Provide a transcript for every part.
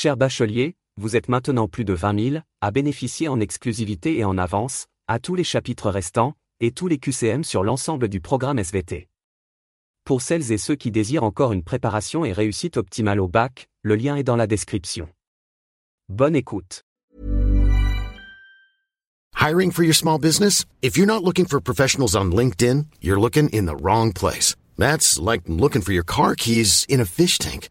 Cher bachelier, vous êtes maintenant plus de 20 000 à bénéficier en exclusivité et en avance, à tous les chapitres restants, et tous les QCM sur l'ensemble du programme SVT. Pour celles et ceux qui désirent encore une préparation et réussite optimale au bac, le lien est dans la description. Bonne écoute. Hiring for your small business? If you're not looking for professionals on LinkedIn, you're looking in the wrong place. That's like looking for your car keys in a fish tank.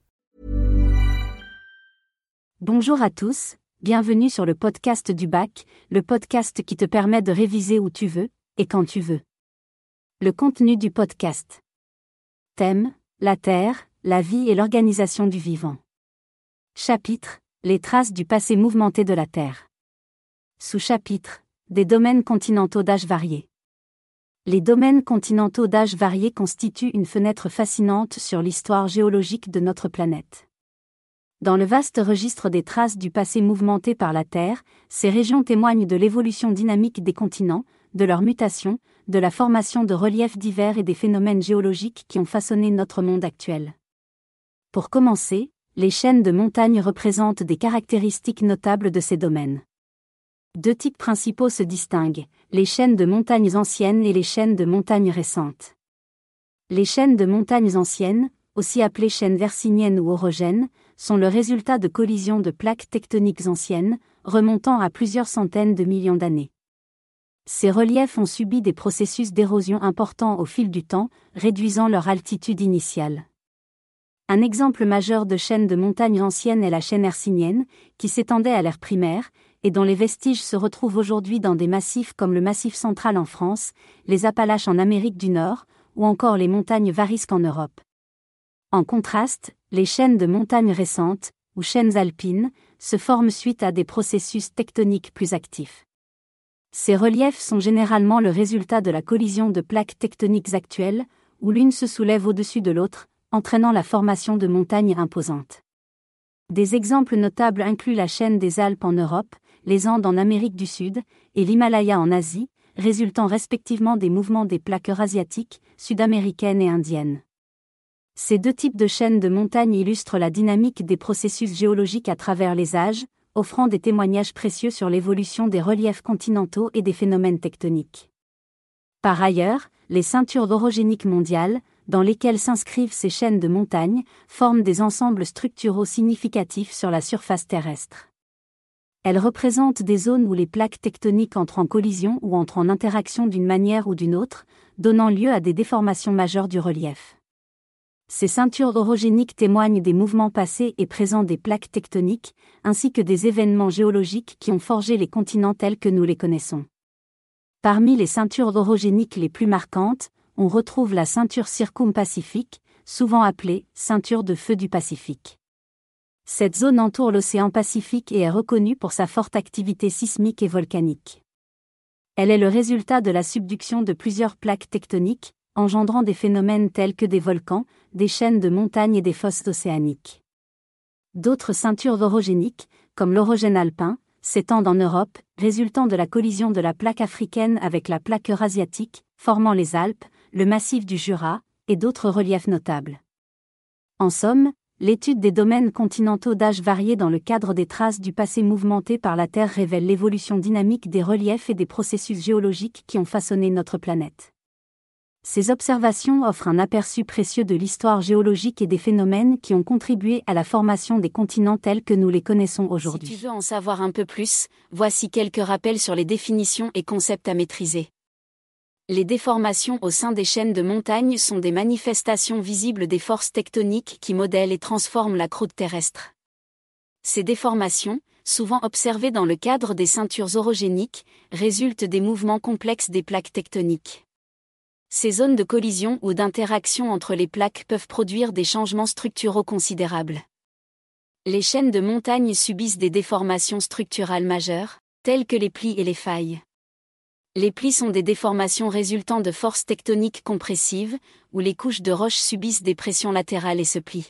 Bonjour à tous, bienvenue sur le podcast du bac, le podcast qui te permet de réviser où tu veux, et quand tu veux. Le contenu du podcast. Thème, la Terre, la vie et l'organisation du vivant. Chapitre, les traces du passé mouvementé de la Terre. Sous-chapitre, des domaines continentaux d'âge varié. Les domaines continentaux d'âge varié constituent une fenêtre fascinante sur l'histoire géologique de notre planète. Dans le vaste registre des traces du passé mouvementé par la Terre, ces régions témoignent de l'évolution dynamique des continents, de leur mutation, de la formation de reliefs divers et des phénomènes géologiques qui ont façonné notre monde actuel. Pour commencer, les chaînes de montagnes représentent des caractéristiques notables de ces domaines. Deux types principaux se distinguent, les chaînes de montagnes anciennes et les chaînes de montagnes récentes. Les chaînes de montagnes anciennes, aussi appelées chaînes versiniennes ou orogènes, sont le résultat de collisions de plaques tectoniques anciennes, remontant à plusieurs centaines de millions d'années. Ces reliefs ont subi des processus d'érosion importants au fil du temps, réduisant leur altitude initiale. Un exemple majeur de chaîne de montagnes anciennes est la chaîne hercynienne, qui s'étendait à l'ère primaire, et dont les vestiges se retrouvent aujourd'hui dans des massifs comme le Massif central en France, les Appalaches en Amérique du Nord, ou encore les montagnes Varisques en Europe. En contraste, les chaînes de montagnes récentes, ou chaînes alpines, se forment suite à des processus tectoniques plus actifs. Ces reliefs sont généralement le résultat de la collision de plaques tectoniques actuelles, où l'une se soulève au-dessus de l'autre, entraînant la formation de montagnes imposantes. Des exemples notables incluent la chaîne des Alpes en Europe, les Andes en Amérique du Sud, et l'Himalaya en Asie, résultant respectivement des mouvements des plaques eurasiatiques, sud-américaines et indiennes. Ces deux types de chaînes de montagnes illustrent la dynamique des processus géologiques à travers les âges, offrant des témoignages précieux sur l'évolution des reliefs continentaux et des phénomènes tectoniques. Par ailleurs, les ceintures orogéniques mondiales, dans lesquelles s'inscrivent ces chaînes de montagnes, forment des ensembles structuraux significatifs sur la surface terrestre. Elles représentent des zones où les plaques tectoniques entrent en collision ou entrent en interaction d'une manière ou d'une autre, donnant lieu à des déformations majeures du relief. Ces ceintures orogéniques témoignent des mouvements passés et présents des plaques tectoniques, ainsi que des événements géologiques qui ont forgé les continents tels que nous les connaissons. Parmi les ceintures orogéniques les plus marquantes, on retrouve la ceinture circumpacifique, souvent appelée ceinture de feu du Pacifique. Cette zone entoure l'océan Pacifique et est reconnue pour sa forte activité sismique et volcanique. Elle est le résultat de la subduction de plusieurs plaques tectoniques, engendrant des phénomènes tels que des volcans, des chaînes de montagnes et des fosses océaniques. D'autres ceintures orogéniques, comme l'orogène alpin, s'étendent en Europe, résultant de la collision de la plaque africaine avec la plaque eurasiatique, formant les Alpes, le massif du Jura, et d'autres reliefs notables. En somme, l'étude des domaines continentaux d'âge varié dans le cadre des traces du passé mouvementé par la Terre révèle l'évolution dynamique des reliefs et des processus géologiques qui ont façonné notre planète. Ces observations offrent un aperçu précieux de l'histoire géologique et des phénomènes qui ont contribué à la formation des continents tels que nous les connaissons aujourd'hui. Si tu veux en savoir un peu plus, voici quelques rappels sur les définitions et concepts à maîtriser. Les déformations au sein des chaînes de montagnes sont des manifestations visibles des forces tectoniques qui modèlent et transforment la croûte terrestre. Ces déformations, souvent observées dans le cadre des ceintures orogéniques, résultent des mouvements complexes des plaques tectoniques. Ces zones de collision ou d'interaction entre les plaques peuvent produire des changements structuraux considérables. Les chaînes de montagnes subissent des déformations structurales majeures, telles que les plis et les failles. Les plis sont des déformations résultant de forces tectoniques compressives, où les couches de roches subissent des pressions latérales et se plient.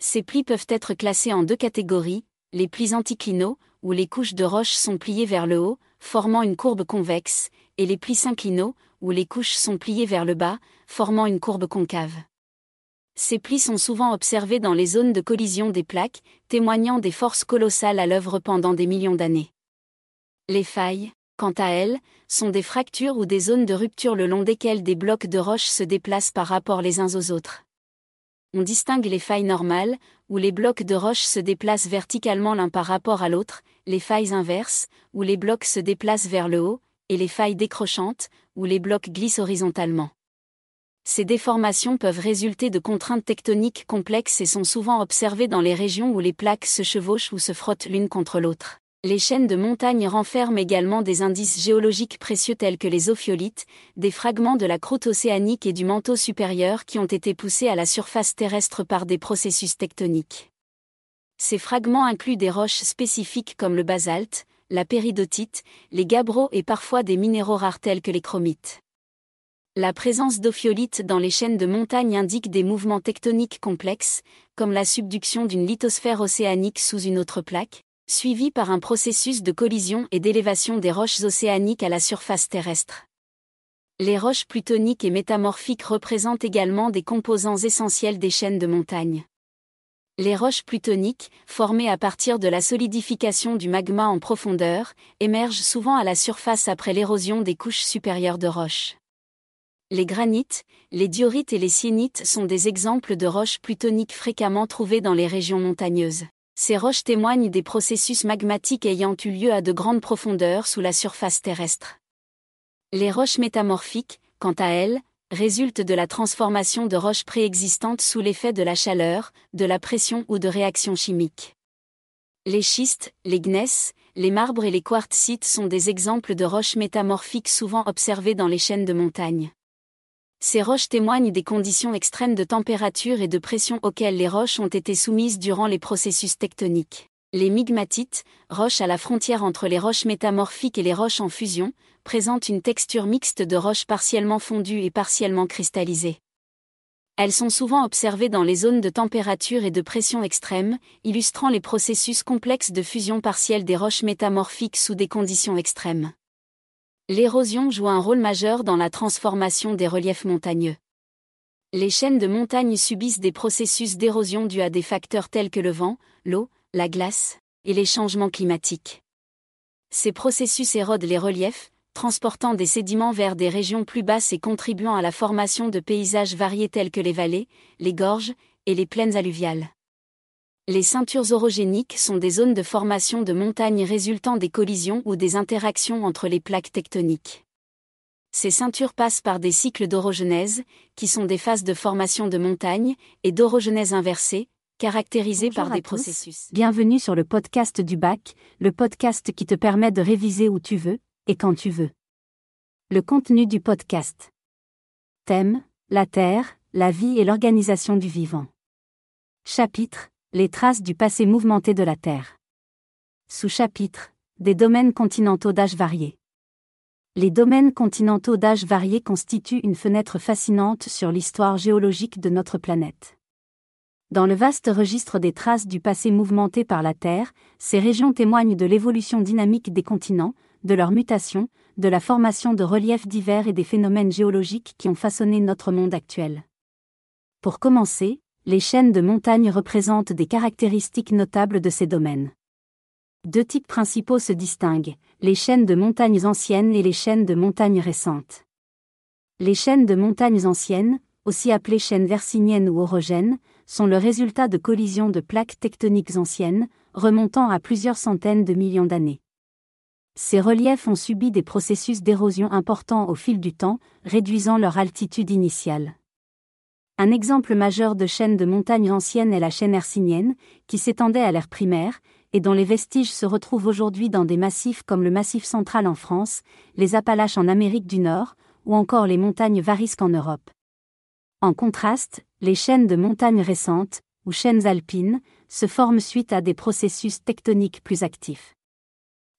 Ces plis peuvent être classés en deux catégories, les plis anticlinaux, où les couches de roches sont pliées vers le haut, formant une courbe convexe, et les plis synclinaux, où les couches sont pliées vers le bas, formant une courbe concave. Ces plis sont souvent observés dans les zones de collision des plaques, témoignant des forces colossales à l'œuvre pendant des millions d'années. Les failles, quant à elles, sont des fractures ou des zones de rupture le long desquelles des blocs de roches se déplacent par rapport les uns aux autres. On distingue les failles normales, où les blocs de roches se déplacent verticalement l'un par rapport à l'autre, les failles inverses, où les blocs se déplacent vers le haut, et les failles décrochantes, où les blocs glissent horizontalement. Ces déformations peuvent résulter de contraintes tectoniques complexes et sont souvent observées dans les régions où les plaques se chevauchent ou se frottent l'une contre l'autre. Les chaînes de montagnes renferment également des indices géologiques précieux tels que les ophiolites, des fragments de la croûte océanique et du manteau supérieur qui ont été poussés à la surface terrestre par des processus tectoniques. Ces fragments incluent des roches spécifiques comme le basalte, la péridotite, les gabbros et parfois des minéraux rares tels que les chromites. La présence d'ophiolites dans les chaînes de montagnes indique des mouvements tectoniques complexes, comme la subduction d'une lithosphère océanique sous une autre plaque, suivi par un processus de collision et d'élévation des roches océaniques à la surface terrestre. Les roches plutoniques et métamorphiques représentent également des composants essentiels des chaînes de montagnes. Les roches plutoniques, formées à partir de la solidification du magma en profondeur, émergent souvent à la surface après l'érosion des couches supérieures de roches. Les granites, les diorites et les syénites sont des exemples de roches plutoniques fréquemment trouvées dans les régions montagneuses. Ces roches témoignent des processus magmatiques ayant eu lieu à de grandes profondeurs sous la surface terrestre. Les roches métamorphiques, quant à elles, résulte de la transformation de roches préexistantes sous l'effet de la chaleur, de la pression ou de réactions chimiques. Les schistes, les gneiss, les marbres et les quartzites sont des exemples de roches métamorphiques souvent observées dans les chaînes de montagne. Ces roches témoignent des conditions extrêmes de température et de pression auxquelles les roches ont été soumises durant les processus tectoniques. Les migmatites, roches à la frontière entre les roches métamorphiques et les roches en fusion, présentent une texture mixte de roches partiellement fondues et partiellement cristallisées. Elles sont souvent observées dans les zones de température et de pression extrêmes, illustrant les processus complexes de fusion partielle des roches métamorphiques sous des conditions extrêmes. L'érosion joue un rôle majeur dans la transformation des reliefs montagneux. Les chaînes de montagnes subissent des processus d'érosion dus à des facteurs tels que le vent, l'eau, la glace, et les changements climatiques. Ces processus érodent les reliefs, transportant des sédiments vers des régions plus basses et contribuant à la formation de paysages variés tels que les vallées, les gorges et les plaines alluviales. Les ceintures orogéniques sont des zones de formation de montagnes résultant des collisions ou des interactions entre les plaques tectoniques. Ces ceintures passent par des cycles d'orogenèse, qui sont des phases de formation de montagnes, et d'orogenèse inversée, caractérisé par des processus. Bienvenue sur le podcast du bac, le podcast qui te permet de réviser où tu veux et quand tu veux. Le contenu du podcast. Thème La Terre, la vie et l'organisation du vivant. Chapitre Les traces du passé mouvementé de la Terre. Sous-chapitre Des domaines continentaux d'âge varié. Les domaines continentaux d'âge varié constituent une fenêtre fascinante sur l'histoire géologique de notre planète. Dans le vaste registre des traces du passé mouvementé par la Terre, ces régions témoignent de l'évolution dynamique des continents, de leur mutation, de la formation de reliefs divers et des phénomènes géologiques qui ont façonné notre monde actuel. Pour commencer, les chaînes de montagnes représentent des caractéristiques notables de ces domaines. Deux types principaux se distinguent, les chaînes de montagnes anciennes et les chaînes de montagnes récentes. Les chaînes de montagnes anciennes, aussi appelées chaînes versiniennes ou orogènes, sont le résultat de collisions de plaques tectoniques anciennes, remontant à plusieurs centaines de millions d'années. Ces reliefs ont subi des processus d'érosion importants au fil du temps, réduisant leur altitude initiale. Un exemple majeur de chaîne de montagnes anciennes est la chaîne hercynienne, qui s'étendait à l'ère primaire, et dont les vestiges se retrouvent aujourd'hui dans des massifs comme le Massif central en France, les Appalaches en Amérique du Nord, ou encore les montagnes Varisques en Europe. En contraste, les chaînes de montagnes récentes, ou chaînes alpines, se forment suite à des processus tectoniques plus actifs.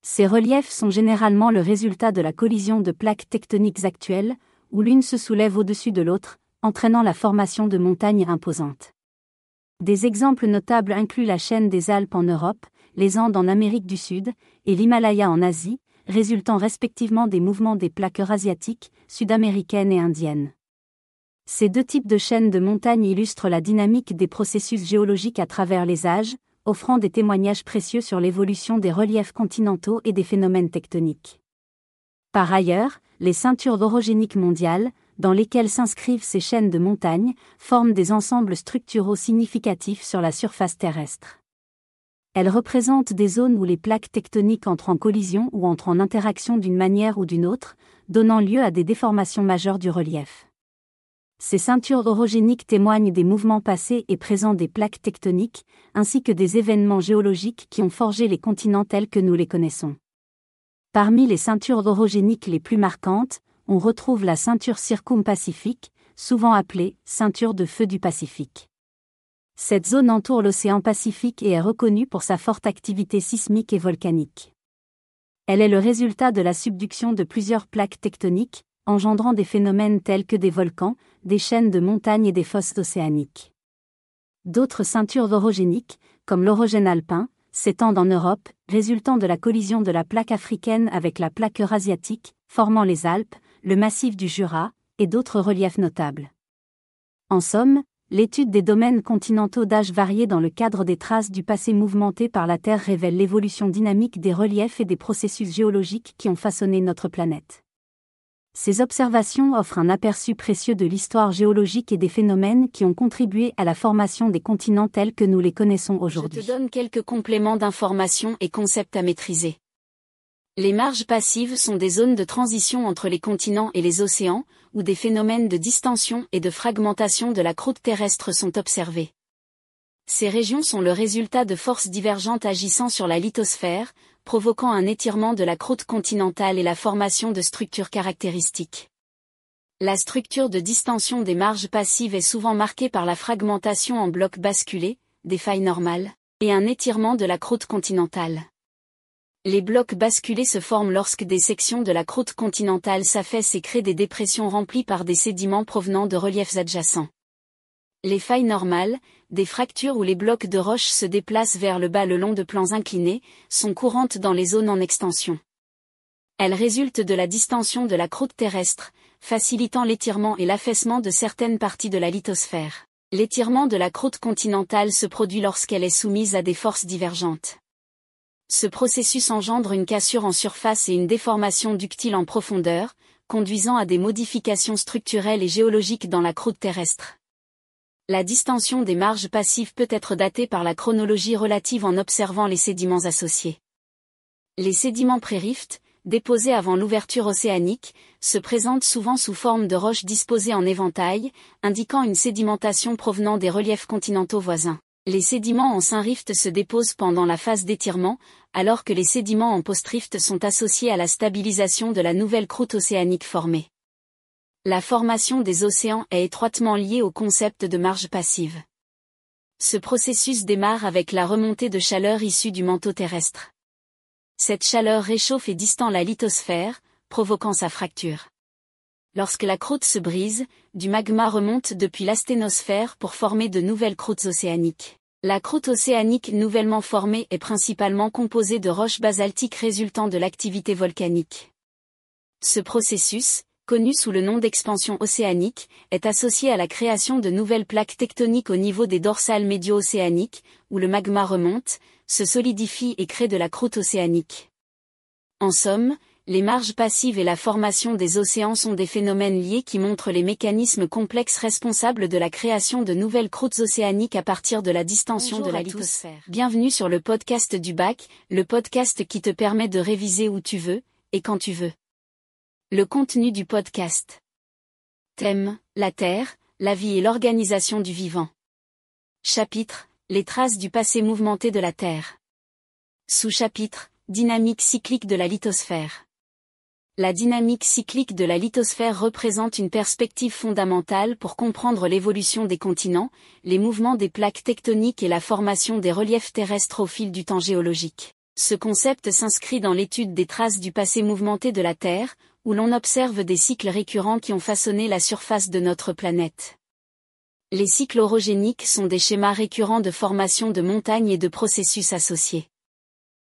Ces reliefs sont généralement le résultat de la collision de plaques tectoniques actuelles, où l'une se soulève au-dessus de l'autre, entraînant la formation de montagnes imposantes. Des exemples notables incluent la chaîne des Alpes en Europe, les Andes en Amérique du Sud, et l'Himalaya en Asie, résultant respectivement des mouvements des plaques eurasiatiques, sud-américaines et indiennes. Ces deux types de chaînes de montagnes illustrent la dynamique des processus géologiques à travers les âges, offrant des témoignages précieux sur l'évolution des reliefs continentaux et des phénomènes tectoniques. Par ailleurs, les ceintures orogéniques mondiales, dans lesquelles s'inscrivent ces chaînes de montagnes, forment des ensembles structuraux significatifs sur la surface terrestre. Elles représentent des zones où les plaques tectoniques entrent en collision ou entrent en interaction d'une manière ou d'une autre, donnant lieu à des déformations majeures du relief. Ces ceintures orogéniques témoignent des mouvements passés et présents des plaques tectoniques, ainsi que des événements géologiques qui ont forgé les continents tels que nous les connaissons. Parmi les ceintures orogéniques les plus marquantes, on retrouve la ceinture circumpacifique, souvent appelée ceinture de feu du Pacifique. Cette zone entoure l'océan Pacifique et est reconnue pour sa forte activité sismique et volcanique. Elle est le résultat de la subduction de plusieurs plaques tectoniques, engendrant des phénomènes tels que des volcans, des chaînes de montagnes et des fosses océaniques. D'autres ceintures orogéniques, comme l'orogène alpin, s'étendent en Europe, résultant de la collision de la plaque africaine avec la plaque eurasiatique, formant les Alpes, le massif du Jura, et d'autres reliefs notables. En somme, l'étude des domaines continentaux d'âge varié dans le cadre des traces du passé mouvementé par la Terre révèle l'évolution dynamique des reliefs et des processus géologiques qui ont façonné notre planète. Ces observations offrent un aperçu précieux de l'histoire géologique et des phénomènes qui ont contribué à la formation des continents tels que nous les connaissons aujourd'hui. Je te donne quelques compléments d'informations et concepts à maîtriser. Les marges passives sont des zones de transition entre les continents et les océans, où des phénomènes de distension et de fragmentation de la croûte terrestre sont observés. Ces régions sont le résultat de forces divergentes agissant sur la lithosphère, provoquant un étirement de la croûte continentale et la formation de structures caractéristiques. La structure de distension des marges passives est souvent marquée par la fragmentation en blocs basculés, des failles normales, et un étirement de la croûte continentale. Les blocs basculés se forment lorsque des sections de la croûte continentale s'affaissent et créent des dépressions remplies par des sédiments provenant de reliefs adjacents. Les failles normales, des fractures où les blocs de roche se déplacent vers le bas le long de plans inclinés, sont courantes dans les zones en extension. Elles résultent de la distension de la croûte terrestre, facilitant l'étirement et l'affaissement de certaines parties de la lithosphère. L'étirement de la croûte continentale se produit lorsqu'elle est soumise à des forces divergentes. Ce processus engendre une cassure en surface et une déformation ductile en profondeur, conduisant à des modifications structurelles et géologiques dans la croûte terrestre. La distension des marges passives peut être datée par la chronologie relative en observant les sédiments associés. Les sédiments pré-rift, déposés avant l'ouverture océanique, se présentent souvent sous forme de roches disposées en éventail, indiquant une sédimentation provenant des reliefs continentaux voisins les sédiments en Saint-Rift se déposent pendant la phase d'étirement, alors que les sédiments en post-rift sont associés à la stabilisation de la nouvelle croûte océanique formée. La formation des océans est étroitement liée au concept de marge passive. Ce processus démarre avec la remontée de chaleur issue du manteau terrestre. Cette chaleur réchauffe et distend la lithosphère, provoquant sa fracture. Lorsque la croûte se brise, du magma remonte depuis l'asténosphère pour former de nouvelles croûtes océaniques. La croûte océanique nouvellement formée est principalement composée de roches basaltiques résultant de l'activité volcanique. Ce processus, connu sous le nom d'expansion océanique, est associé à la création de nouvelles plaques tectoniques au niveau des dorsales médio-océaniques, où le magma remonte, se solidifie et crée de la croûte océanique. En somme, les marges passives et la formation des océans sont des phénomènes liés qui montrent les mécanismes complexes responsables de la création de nouvelles croûtes océaniques à partir de la distension de la lithosphère. Bienvenue sur le podcast du bac, le podcast qui te permet de réviser où tu veux, et quand tu veux. Le contenu du podcast. Thème, la Terre, la vie et l'organisation du vivant. Chapitre, les traces du passé mouvementé de la Terre. Sous-chapitre, dynamique cyclique de la lithosphère. La dynamique cyclique de la lithosphère représente une perspective fondamentale pour comprendre l'évolution des continents, les mouvements des plaques tectoniques et la formation des reliefs terrestres au fil du temps géologique. Ce concept s'inscrit dans l'étude des traces du passé mouvementé de la Terre, où l'on observe des cycles récurrents qui ont façonné la surface de notre planète. Les cycles orogéniques sont des schémas récurrents de formation de montagnes et de processus associés.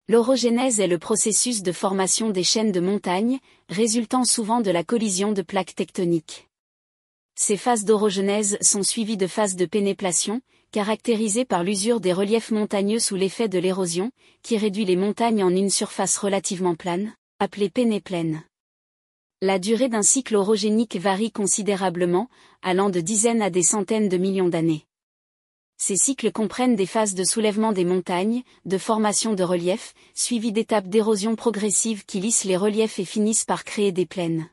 L'orogénèse est le processus de formation des chaînes de montagnes, résultant souvent de la collision de plaques tectoniques. Ces phases d'orogenèse sont suivies de phases de pénéplation, caractérisées par l'usure des reliefs montagneux sous l'effet de l'érosion, qui réduit les montagnes en une surface relativement plane, appelée pénéplaine. La durée d'un cycle orogénique varie considérablement, allant de dizaines à des centaines de millions d'années. Ces cycles comprennent des phases de soulèvement des montagnes, de formation de reliefs, suivies d'étapes d'érosion progressive qui lissent les reliefs et finissent par créer des plaines.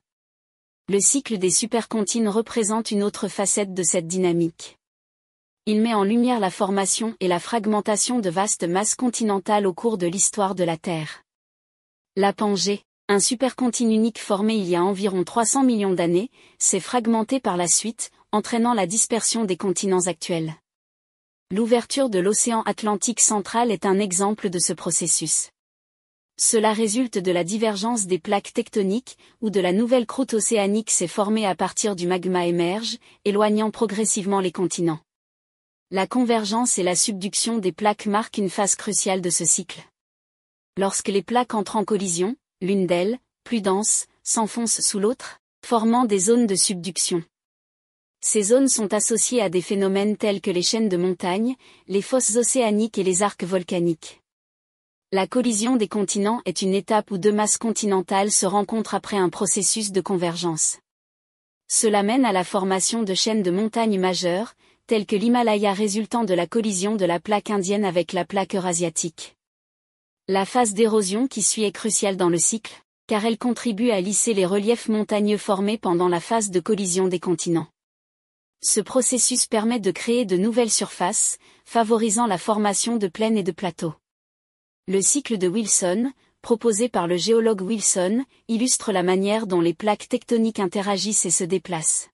Le cycle des supercontines représente une autre facette de cette dynamique. Il met en lumière la formation et la fragmentation de vastes masses continentales au cours de l'histoire de la Terre. La Pangée, un supercontinent unique formé il y a environ 300 millions d'années, s'est fragmenté par la suite, entraînant la dispersion des continents actuels. L'ouverture de l'océan Atlantique central est un exemple de ce processus. Cela résulte de la divergence des plaques tectoniques, où de la nouvelle croûte océanique s'est formée à partir du magma émerge, éloignant progressivement les continents. La convergence et la subduction des plaques marquent une phase cruciale de ce cycle. Lorsque les plaques entrent en collision, l'une d'elles, plus dense, s'enfonce sous l'autre, formant des zones de subduction. Ces zones sont associées à des phénomènes tels que les chaînes de montagnes, les fosses océaniques et les arcs volcaniques. La collision des continents est une étape où deux masses continentales se rencontrent après un processus de convergence. Cela mène à la formation de chaînes de montagnes majeures, telles que l'Himalaya résultant de la collision de la plaque indienne avec la plaque eurasiatique. La phase d'érosion qui suit est cruciale dans le cycle, car elle contribue à lisser les reliefs montagneux formés pendant la phase de collision des continents. Ce processus permet de créer de nouvelles surfaces, favorisant la formation de plaines et de plateaux. Le cycle de Wilson, proposé par le géologue Wilson, illustre la manière dont les plaques tectoniques interagissent et se déplacent.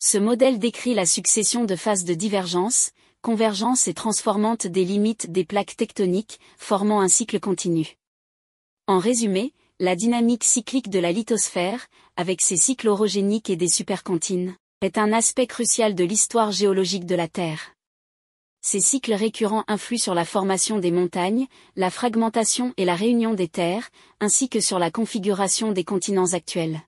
Ce modèle décrit la succession de phases de divergence, convergence et transformante des limites des plaques tectoniques, formant un cycle continu. En résumé, la dynamique cyclique de la lithosphère, avec ses cycles orogéniques et des supercontines, est un aspect crucial de l'histoire géologique de la Terre. Ces cycles récurrents influent sur la formation des montagnes, la fragmentation et la réunion des terres, ainsi que sur la configuration des continents actuels.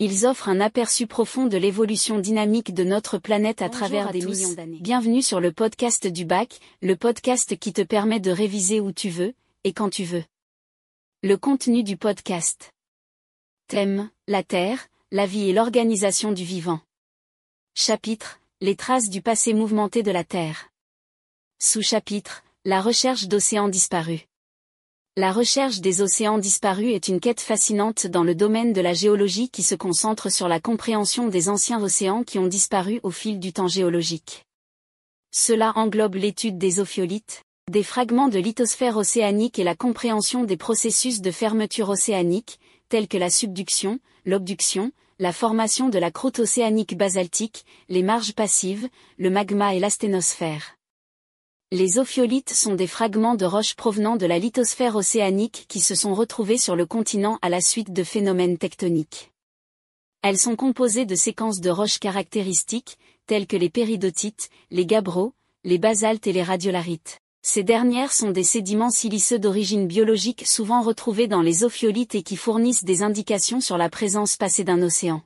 Ils offrent un aperçu profond de l'évolution dynamique de notre planète à travers des millions d'années. Bienvenue sur le podcast du bac, le podcast qui te permet de réviser où tu veux, et quand tu veux. Le contenu du podcast. Thème, la Terre, la vie et l'organisation du vivant. Chapitre, les traces du passé mouvementé de la Terre. Sous-chapitre, la recherche d'océans disparus. La recherche des océans disparus est une quête fascinante dans le domaine de la géologie qui se concentre sur la compréhension des anciens océans qui ont disparu au fil du temps géologique. Cela englobe l'étude des ophiolites, des fragments de lithosphère océanique et la compréhension des processus de fermeture océanique, tels que la subduction, l'obduction, la formation de la croûte océanique basaltique, les marges passives, le magma et l'asténosphère. Les ophiolites sont des fragments de roches provenant de la lithosphère océanique qui se sont retrouvés sur le continent à la suite de phénomènes tectoniques. Elles sont composées de séquences de roches caractéristiques, telles que les péridotites, les gabbros, les basaltes et les radiolarites. Ces dernières sont des sédiments siliceux d'origine biologique souvent retrouvés dans les ophiolites et qui fournissent des indications sur la présence passée d'un océan.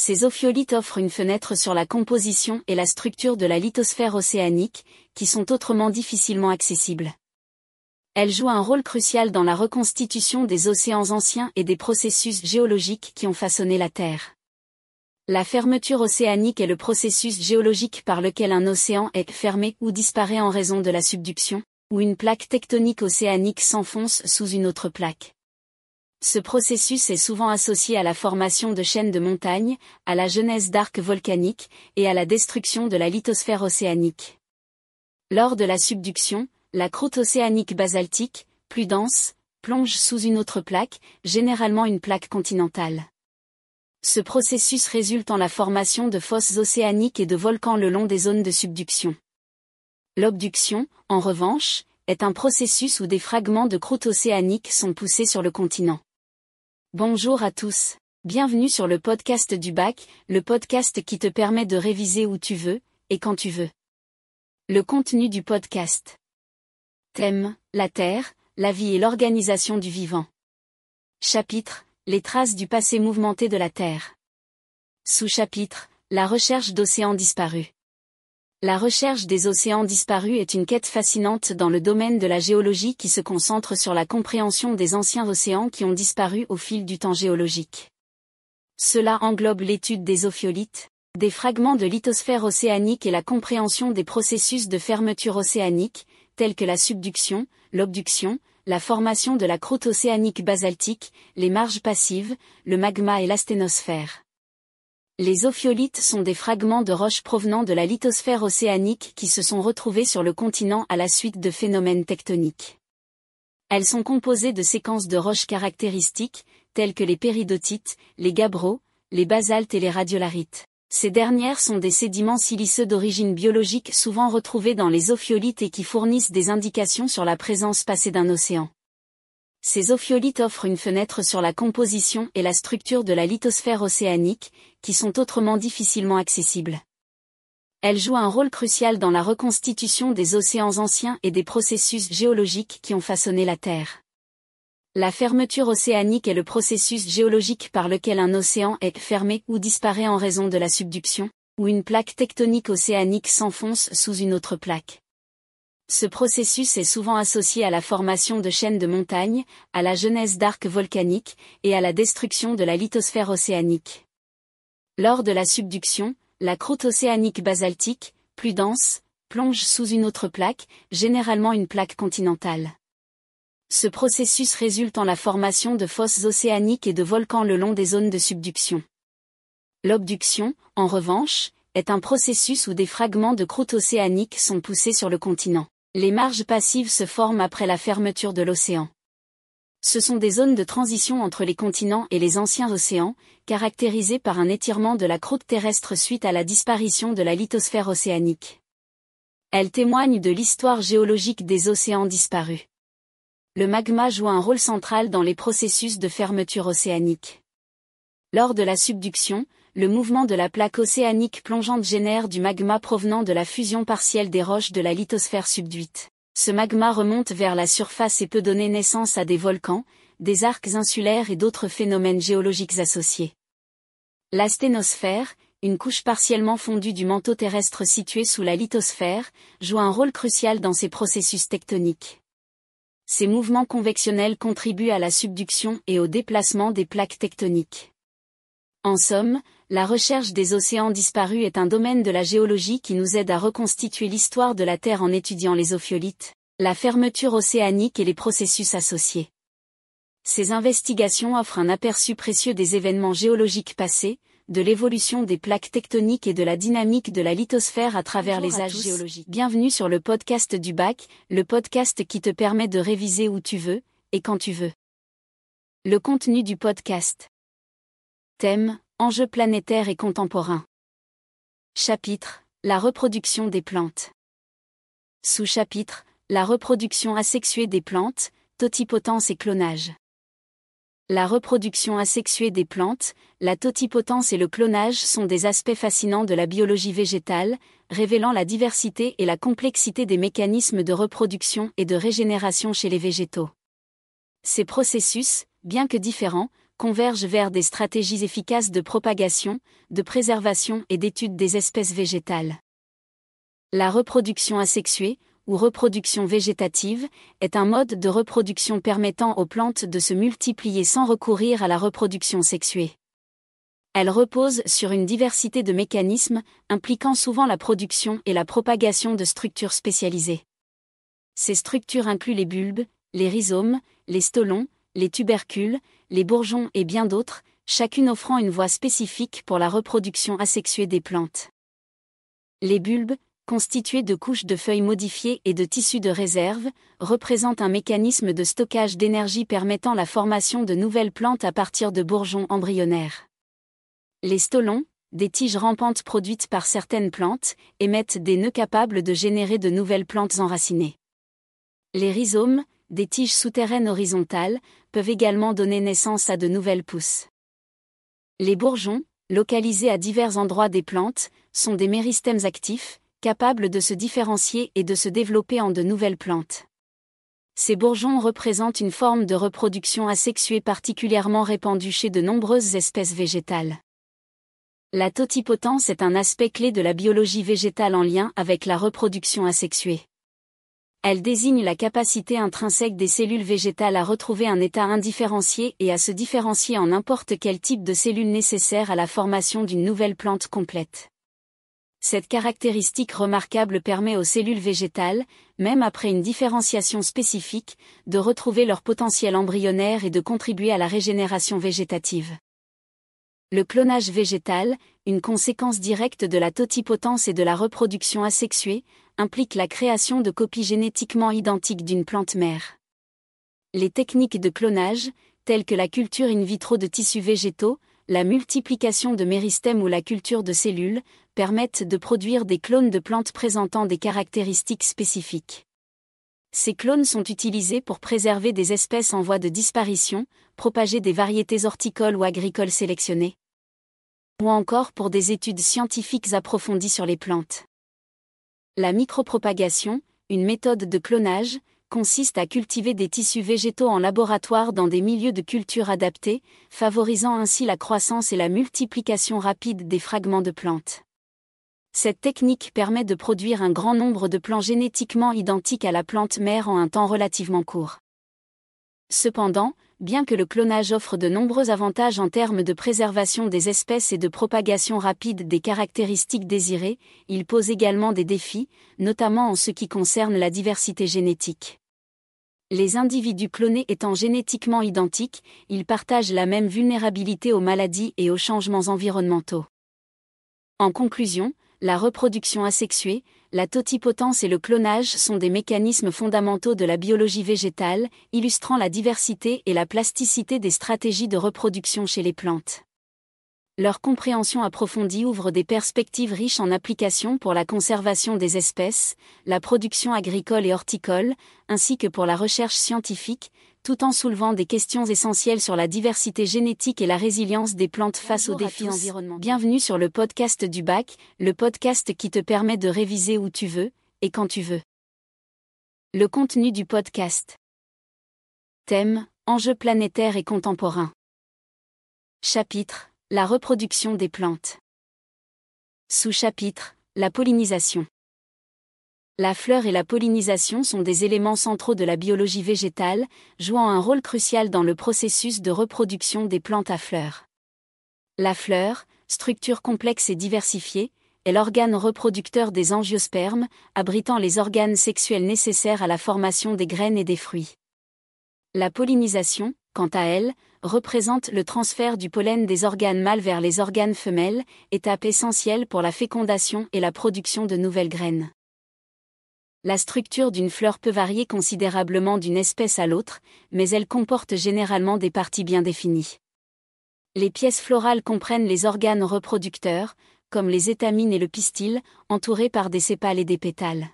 Ces ophiolites offrent une fenêtre sur la composition et la structure de la lithosphère océanique, qui sont autrement difficilement accessibles. Elles jouent un rôle crucial dans la reconstitution des océans anciens et des processus géologiques qui ont façonné la Terre. La fermeture océanique est le processus géologique par lequel un océan est fermé ou disparaît en raison de la subduction, ou une plaque tectonique océanique s'enfonce sous une autre plaque. Ce processus est souvent associé à la formation de chaînes de montagnes, à la genèse d'arcs volcaniques, et à la destruction de la lithosphère océanique. Lors de la subduction, la croûte océanique basaltique, plus dense, plonge sous une autre plaque, généralement une plaque continentale. Ce processus résulte en la formation de fosses océaniques et de volcans le long des zones de subduction. L'obduction, en revanche, est un processus où des fragments de croûte océanique sont poussés sur le continent. Bonjour à tous. Bienvenue sur le podcast du bac, le podcast qui te permet de réviser où tu veux, et quand tu veux. Le contenu du podcast. Thème, la Terre, la vie et l'organisation du vivant. Chapitre, les traces du passé mouvementé de la Terre. Sous-chapitre, la recherche d'océans disparus. La recherche des océans disparus est une quête fascinante dans le domaine de la géologie qui se concentre sur la compréhension des anciens océans qui ont disparu au fil du temps géologique. Cela englobe l'étude des ophiolites, des fragments de lithosphère océanique et la compréhension des processus de fermeture océanique, tels que la subduction, l'obduction, la formation de la croûte océanique basaltique, les marges passives, le magma et l'asténosphère. Les ophiolites sont des fragments de roches provenant de la lithosphère océanique qui se sont retrouvés sur le continent à la suite de phénomènes tectoniques. Elles sont composées de séquences de roches caractéristiques, telles que les péridotites, les gabbros, les basaltes et les radiolarites. Ces dernières sont des sédiments siliceux d'origine biologique souvent retrouvés dans les ophiolites et qui fournissent des indications sur la présence passée d'un océan. Ces ophiolites offrent une fenêtre sur la composition et la structure de la lithosphère océanique, qui sont autrement difficilement accessibles. Elles jouent un rôle crucial dans la reconstitution des océans anciens et des processus géologiques qui ont façonné la Terre. La fermeture océanique est le processus géologique par lequel un océan est fermé ou disparaît en raison de la subduction, ou une plaque tectonique océanique s'enfonce sous une autre plaque. Ce processus est souvent associé à la formation de chaînes de montagnes, à la genèse d'arcs volcaniques, et à la destruction de la lithosphère océanique. Lors de la subduction, la croûte océanique basaltique, plus dense, plonge sous une autre plaque, généralement une plaque continentale. Ce processus résulte en la formation de fosses océaniques et de volcans le long des zones de subduction. L'obduction, en revanche, est un processus où des fragments de croûte océanique sont poussés sur le continent. Les marges passives se forment après la fermeture de l'océan. Ce sont des zones de transition entre les continents et les anciens océans, caractérisées par un étirement de la croûte terrestre suite à la disparition de la lithosphère océanique. Elles témoignent de l'histoire géologique des océans disparus le magma joue un rôle central dans les processus de fermeture océanique. Lors de la subduction, le mouvement de la plaque océanique plongeante génère du magma provenant de la fusion partielle des roches de la lithosphère subduite. Ce magma remonte vers la surface et peut donner naissance à des volcans, des arcs insulaires et d'autres phénomènes géologiques associés. L'asténosphère, une couche partiellement fondue du manteau terrestre situé sous la lithosphère, joue un rôle crucial dans ces processus tectoniques. Ces mouvements convectionnels contribuent à la subduction et au déplacement des plaques tectoniques. En somme, la recherche des océans disparus est un domaine de la géologie qui nous aide à reconstituer l'histoire de la Terre en étudiant les ophiolites, la fermeture océanique et les processus associés. Ces investigations offrent un aperçu précieux des événements géologiques passés, de l'évolution des plaques tectoniques et de la dynamique de la lithosphère à travers les âges géologiques. Bienvenue sur le podcast du bac, le podcast qui te permet de réviser où tu veux, et quand tu veux. Le contenu du podcast. Thème, enjeux planétaires et contemporains. Chapitre, la reproduction des plantes. Sous-chapitre, la reproduction asexuée des plantes, totipotence et clonage. La reproduction asexuée des plantes, la totipotence et le clonage sont des aspects fascinants de la biologie végétale, révélant la diversité et la complexité des mécanismes de reproduction et de régénération chez les végétaux. Ces processus, bien que différents, convergent vers des stratégies efficaces de propagation, de préservation et d'étude des espèces végétales. La reproduction asexuée, ou reproduction végétative, est un mode de reproduction permettant aux plantes de se multiplier sans recourir à la reproduction sexuée. Elle repose sur une diversité de mécanismes, impliquant souvent la production et la propagation de structures spécialisées. Ces structures incluent les bulbes, les rhizomes, les stolons, les tubercules, les bourgeons et bien d'autres, chacune offrant une voie spécifique pour la reproduction asexuée des plantes. Les bulbes, constitué de couches de feuilles modifiées et de tissus de réserve, représente un mécanisme de stockage d'énergie permettant la formation de nouvelles plantes à partir de bourgeons embryonnaires. Les stolons, des tiges rampantes produites par certaines plantes, émettent des nœuds capables de générer de nouvelles plantes enracinées. Les rhizomes, des tiges souterraines horizontales, peuvent également donner naissance à de nouvelles pousses. Les bourgeons, localisés à divers endroits des plantes, sont des méristèmes actifs, capables de se différencier et de se développer en de nouvelles plantes. Ces bourgeons représentent une forme de reproduction asexuée particulièrement répandue chez de nombreuses espèces végétales. La totipotence est un aspect clé de la biologie végétale en lien avec la reproduction asexuée. Elle désigne la capacité intrinsèque des cellules végétales à retrouver un état indifférencié et à se différencier en n'importe quel type de cellules nécessaires à la formation d'une nouvelle plante complète. Cette caractéristique remarquable permet aux cellules végétales, même après une différenciation spécifique, de retrouver leur potentiel embryonnaire et de contribuer à la régénération végétative. Le clonage végétal, une conséquence directe de la totipotence et de la reproduction asexuée, implique la création de copies génétiquement identiques d'une plante mère. Les techniques de clonage, telles que la culture in vitro de tissus végétaux, la multiplication de méristèmes ou la culture de cellules, permettent de produire des clones de plantes présentant des caractéristiques spécifiques. Ces clones sont utilisés pour préserver des espèces en voie de disparition, propager des variétés horticoles ou agricoles sélectionnées, ou encore pour des études scientifiques approfondies sur les plantes. La micropropagation, une méthode de clonage, consiste à cultiver des tissus végétaux en laboratoire dans des milieux de culture adaptés, favorisant ainsi la croissance et la multiplication rapide des fragments de plantes. Cette technique permet de produire un grand nombre de plants génétiquement identiques à la plante mère en un temps relativement court. Cependant, bien que le clonage offre de nombreux avantages en termes de préservation des espèces et de propagation rapide des caractéristiques désirées, il pose également des défis, notamment en ce qui concerne la diversité génétique. Les individus clonés étant génétiquement identiques, ils partagent la même vulnérabilité aux maladies et aux changements environnementaux. En conclusion, la reproduction asexuée, la totipotence et le clonage sont des mécanismes fondamentaux de la biologie végétale, illustrant la diversité et la plasticité des stratégies de reproduction chez les plantes. Leur compréhension approfondie ouvre des perspectives riches en applications pour la conservation des espèces, la production agricole et horticole, ainsi que pour la recherche scientifique, tout en soulevant des questions essentielles sur la diversité génétique et la résilience des plantes face aux défis environnementaux. Bienvenue sur le podcast du bac, le podcast qui te permet de réviser où tu veux, et quand tu veux. Le contenu du podcast. Thème, enjeux planétaires et contemporains. Chapitre, la reproduction des plantes. Sous-chapitre, la pollinisation. La fleur et la pollinisation sont des éléments centraux de la biologie végétale, jouant un rôle crucial dans le processus de reproduction des plantes à fleurs. La fleur, structure complexe et diversifiée, est l'organe reproducteur des angiospermes, abritant les organes sexuels nécessaires à la formation des graines et des fruits. La pollinisation, quant à elle, représente le transfert du pollen des organes mâles vers les organes femelles, étape essentielle pour la fécondation et la production de nouvelles graines. La structure d'une fleur peut varier considérablement d'une espèce à l'autre, mais elle comporte généralement des parties bien définies. Les pièces florales comprennent les organes reproducteurs, comme les étamines et le pistil, entourés par des sépales et des pétales.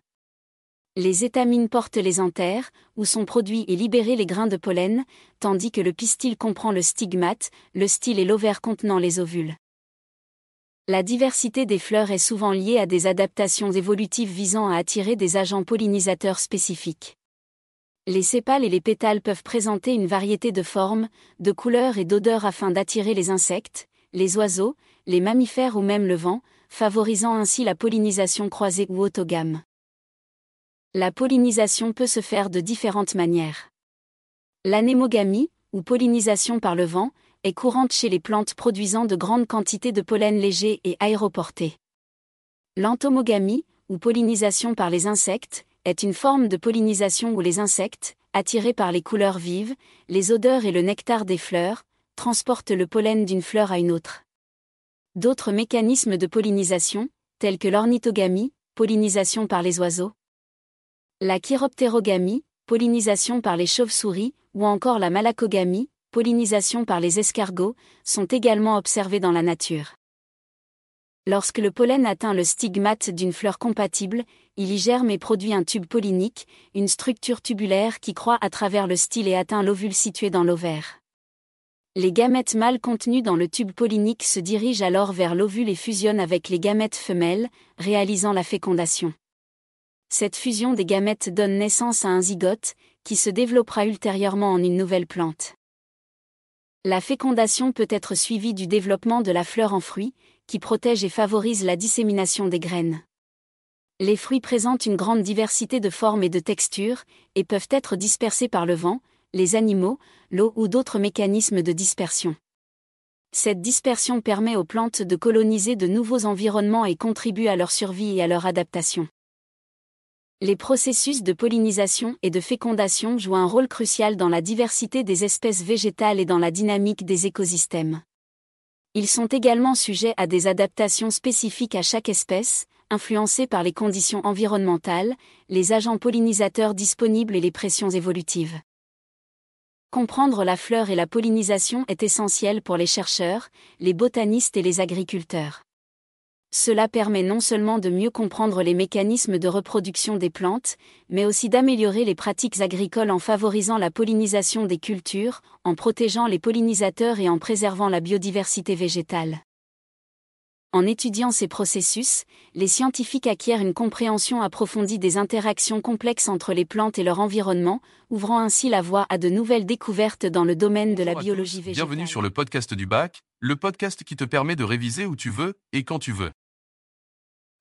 Les étamines portent les anthères, où sont produits et libérés les grains de pollen, tandis que le pistil comprend le stigmate, le style et l'ovaire contenant les ovules. La diversité des fleurs est souvent liée à des adaptations évolutives visant à attirer des agents pollinisateurs spécifiques. Les sépales et les pétales peuvent présenter une variété de formes, de couleurs et d'odeurs afin d'attirer les insectes, les oiseaux, les mammifères ou même le vent, favorisant ainsi la pollinisation croisée ou autogame. La pollinisation peut se faire de différentes manières. L'anémogamie, ou pollinisation par le vent, est courante chez les plantes produisant de grandes quantités de pollen léger et aéroporté. L'entomogamie, ou pollinisation par les insectes, est une forme de pollinisation où les insectes, attirés par les couleurs vives, les odeurs et le nectar des fleurs, transportent le pollen d'une fleur à une autre. D'autres mécanismes de pollinisation, tels que l'ornithogamie, pollinisation par les oiseaux, la chiroptérogamie, pollinisation par les chauves-souris, ou encore la malacogamie, pollinisation par les escargots, sont également observées dans la nature. Lorsque le pollen atteint le stigmate d'une fleur compatible, il y germe et produit un tube pollinique, une structure tubulaire qui croît à travers le style et atteint l'ovule situé dans l'ovaire. Les gamètes mâles contenus dans le tube pollinique se dirigent alors vers l'ovule et fusionnent avec les gamètes femelles, réalisant la fécondation. Cette fusion des gamètes donne naissance à un zygote, qui se développera ultérieurement en une nouvelle plante. La fécondation peut être suivie du développement de la fleur en fruit, qui protège et favorise la dissémination des graines. Les fruits présentent une grande diversité de formes et de textures, et peuvent être dispersés par le vent, les animaux, l'eau ou d'autres mécanismes de dispersion. Cette dispersion permet aux plantes de coloniser de nouveaux environnements et contribue à leur survie et à leur adaptation. Les processus de pollinisation et de fécondation jouent un rôle crucial dans la diversité des espèces végétales et dans la dynamique des écosystèmes. Ils sont également sujets à des adaptations spécifiques à chaque espèce, influencées par les conditions environnementales, les agents pollinisateurs disponibles et les pressions évolutives. Comprendre la fleur et la pollinisation est essentiel pour les chercheurs, les botanistes et les agriculteurs. Cela permet non seulement de mieux comprendre les mécanismes de reproduction des plantes, mais aussi d'améliorer les pratiques agricoles en favorisant la pollinisation des cultures, en protégeant les pollinisateurs et en préservant la biodiversité végétale. En étudiant ces processus, les scientifiques acquièrent une compréhension approfondie des interactions complexes entre les plantes et leur environnement, ouvrant ainsi la voie à de nouvelles découvertes dans le domaine de la biologie végétale. Bienvenue sur le podcast du bac, le podcast qui te permet de réviser où tu veux et quand tu veux.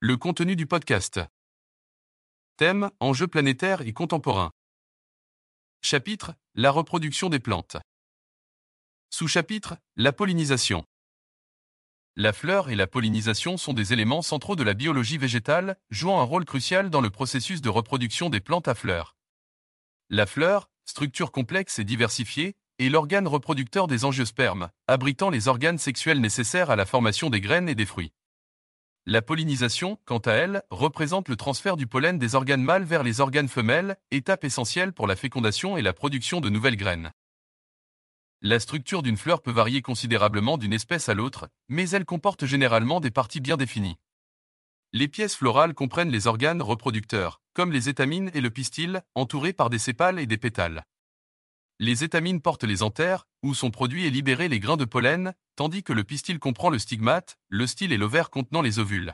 Le contenu du podcast. Thème Enjeux planétaires et contemporains. Chapitre La reproduction des plantes. Sous-chapitre La pollinisation. La fleur et la pollinisation sont des éléments centraux de la biologie végétale, jouant un rôle crucial dans le processus de reproduction des plantes à fleurs. La fleur, structure complexe et diversifiée, est l'organe reproducteur des angiospermes, abritant les organes sexuels nécessaires à la formation des graines et des fruits. La pollinisation, quant à elle, représente le transfert du pollen des organes mâles vers les organes femelles, étape essentielle pour la fécondation et la production de nouvelles graines. La structure d'une fleur peut varier considérablement d'une espèce à l'autre, mais elle comporte généralement des parties bien définies. Les pièces florales comprennent les organes reproducteurs, comme les étamines et le pistil, entourés par des sépales et des pétales. Les étamines portent les anthères, où sont produits et libérés les grains de pollen, tandis que le pistil comprend le stigmate, le style et l'ovaire contenant les ovules.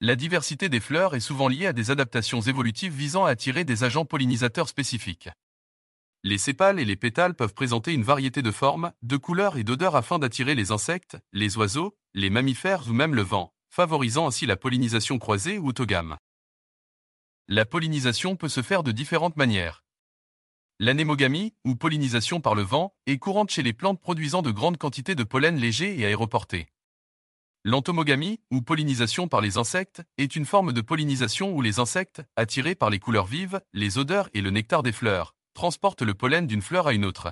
La diversité des fleurs est souvent liée à des adaptations évolutives visant à attirer des agents pollinisateurs spécifiques. Les sépales et les pétales peuvent présenter une variété de formes, de couleurs et d'odeurs afin d'attirer les insectes, les oiseaux, les mammifères ou même le vent, favorisant ainsi la pollinisation croisée ou autogame. La pollinisation peut se faire de différentes manières. L'anémogamie, ou pollinisation par le vent, est courante chez les plantes produisant de grandes quantités de pollen léger et aéroporté. L'entomogamie, ou pollinisation par les insectes, est une forme de pollinisation où les insectes, attirés par les couleurs vives, les odeurs et le nectar des fleurs, transportent le pollen d'une fleur à une autre.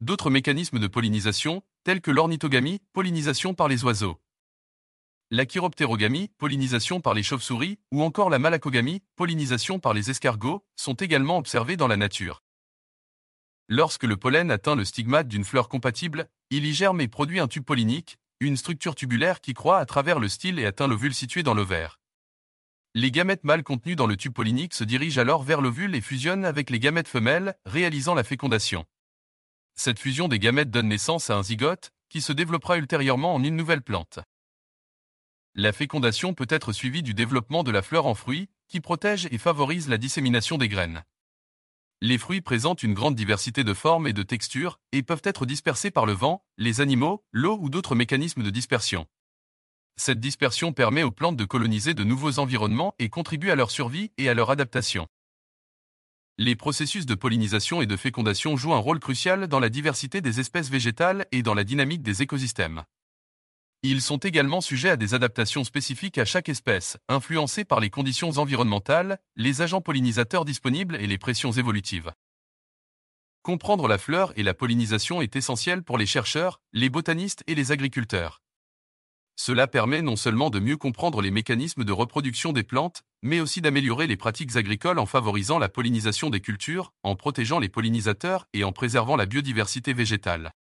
D'autres mécanismes de pollinisation, tels que l'ornithogamie, pollinisation par les oiseaux. La chiroptérogamie, pollinisation par les chauves-souris, ou encore la malacogamie, pollinisation par les escargots, sont également observés dans la nature. Lorsque le pollen atteint le stigmate d'une fleur compatible, il y germe et produit un tube pollinique, une structure tubulaire qui croît à travers le style et atteint l'ovule situé dans l'ovaire. Les gamètes mâles contenus dans le tube pollinique se dirigent alors vers l'ovule et fusionnent avec les gamètes femelles, réalisant la fécondation. Cette fusion des gamètes donne naissance à un zygote, qui se développera ultérieurement en une nouvelle plante. La fécondation peut être suivie du développement de la fleur en fruit, qui protège et favorise la dissémination des graines. Les fruits présentent une grande diversité de formes et de textures, et peuvent être dispersés par le vent, les animaux, l'eau ou d'autres mécanismes de dispersion. Cette dispersion permet aux plantes de coloniser de nouveaux environnements et contribue à leur survie et à leur adaptation. Les processus de pollinisation et de fécondation jouent un rôle crucial dans la diversité des espèces végétales et dans la dynamique des écosystèmes. Ils sont également sujets à des adaptations spécifiques à chaque espèce, influencées par les conditions environnementales, les agents pollinisateurs disponibles et les pressions évolutives. Comprendre la fleur et la pollinisation est essentiel pour les chercheurs, les botanistes et les agriculteurs. Cela permet non seulement de mieux comprendre les mécanismes de reproduction des plantes, mais aussi d'améliorer les pratiques agricoles en favorisant la pollinisation des cultures, en protégeant les pollinisateurs et en préservant la biodiversité végétale.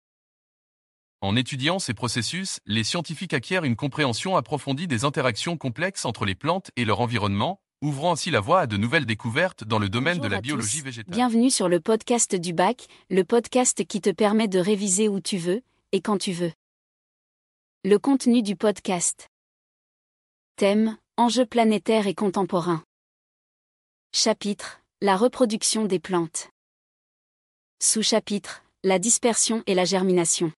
En étudiant ces processus, les scientifiques acquièrent une compréhension approfondie des interactions complexes entre les plantes et leur environnement, ouvrant ainsi la voie à de nouvelles découvertes dans le domaine Bonjour de la biologie tous. végétale. Bienvenue sur le podcast du bac, le podcast qui te permet de réviser où tu veux et quand tu veux. Le contenu du podcast. Thème Enjeux planétaires et contemporains. Chapitre La reproduction des plantes. Sous-chapitre La dispersion et la germination.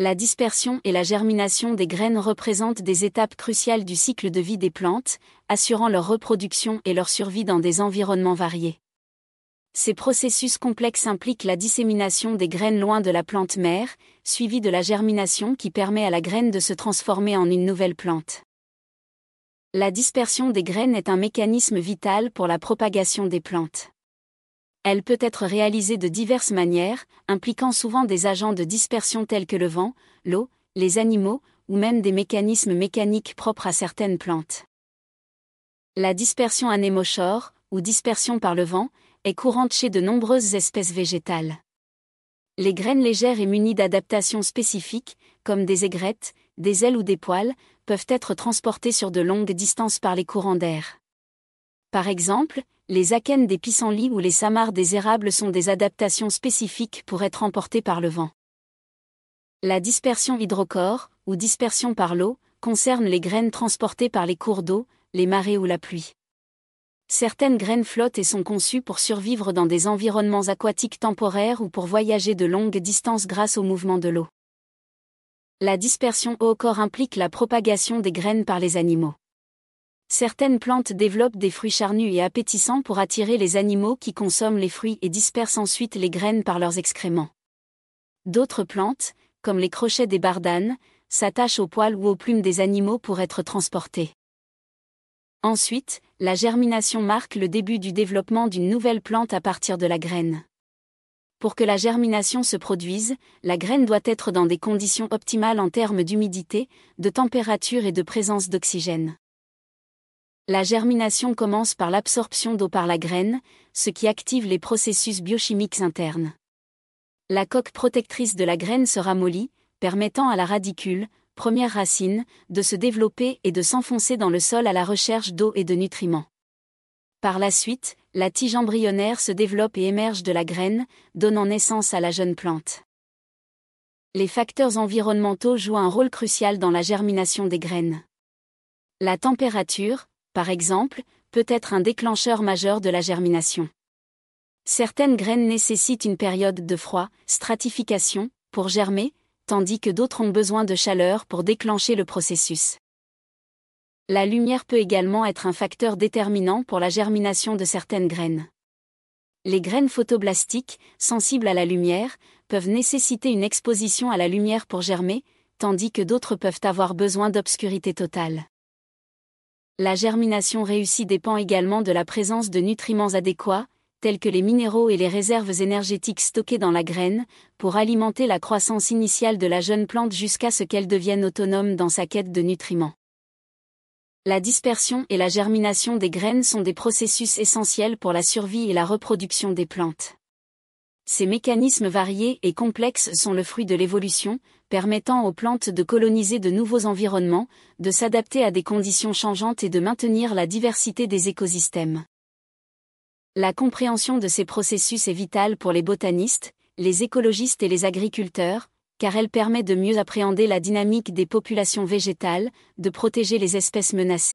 La dispersion et la germination des graines représentent des étapes cruciales du cycle de vie des plantes, assurant leur reproduction et leur survie dans des environnements variés. Ces processus complexes impliquent la dissémination des graines loin de la plante mère, suivie de la germination qui permet à la graine de se transformer en une nouvelle plante. La dispersion des graines est un mécanisme vital pour la propagation des plantes. Elle peut être réalisée de diverses manières, impliquant souvent des agents de dispersion tels que le vent, l'eau, les animaux, ou même des mécanismes mécaniques propres à certaines plantes. La dispersion anémochore, ou dispersion par le vent, est courante chez de nombreuses espèces végétales. Les graines légères et munies d'adaptations spécifiques, comme des aigrettes, des ailes ou des poils, peuvent être transportées sur de longues distances par les courants d'air. Par exemple, les akènes des pissenlits ou les samars des érables sont des adaptations spécifiques pour être emportées par le vent. La dispersion hydrocore, ou dispersion par l'eau, concerne les graines transportées par les cours d'eau, les marées ou la pluie. Certaines graines flottent et sont conçues pour survivre dans des environnements aquatiques temporaires ou pour voyager de longues distances grâce au mouvement de l'eau. La dispersion au corps implique la propagation des graines par les animaux. Certaines plantes développent des fruits charnus et appétissants pour attirer les animaux qui consomment les fruits et dispersent ensuite les graines par leurs excréments. D'autres plantes, comme les crochets des bardanes, s'attachent aux poils ou aux plumes des animaux pour être transportées. Ensuite, la germination marque le début du développement d'une nouvelle plante à partir de la graine. Pour que la germination se produise, la graine doit être dans des conditions optimales en termes d'humidité, de température et de présence d'oxygène. La germination commence par l'absorption d'eau par la graine, ce qui active les processus biochimiques internes. La coque protectrice de la graine se ramollit, permettant à la radicule, première racine, de se développer et de s'enfoncer dans le sol à la recherche d'eau et de nutriments. Par la suite, la tige embryonnaire se développe et émerge de la graine, donnant naissance à la jeune plante. Les facteurs environnementaux jouent un rôle crucial dans la germination des graines. La température, par exemple, peut être un déclencheur majeur de la germination. Certaines graines nécessitent une période de froid, stratification, pour germer, tandis que d'autres ont besoin de chaleur pour déclencher le processus. La lumière peut également être un facteur déterminant pour la germination de certaines graines. Les graines photoblastiques, sensibles à la lumière, peuvent nécessiter une exposition à la lumière pour germer, tandis que d'autres peuvent avoir besoin d'obscurité totale. La germination réussie dépend également de la présence de nutriments adéquats, tels que les minéraux et les réserves énergétiques stockées dans la graine, pour alimenter la croissance initiale de la jeune plante jusqu'à ce qu'elle devienne autonome dans sa quête de nutriments. La dispersion et la germination des graines sont des processus essentiels pour la survie et la reproduction des plantes. Ces mécanismes variés et complexes sont le fruit de l'évolution, permettant aux plantes de coloniser de nouveaux environnements, de s'adapter à des conditions changeantes et de maintenir la diversité des écosystèmes. La compréhension de ces processus est vitale pour les botanistes, les écologistes et les agriculteurs, car elle permet de mieux appréhender la dynamique des populations végétales, de protéger les espèces menacées.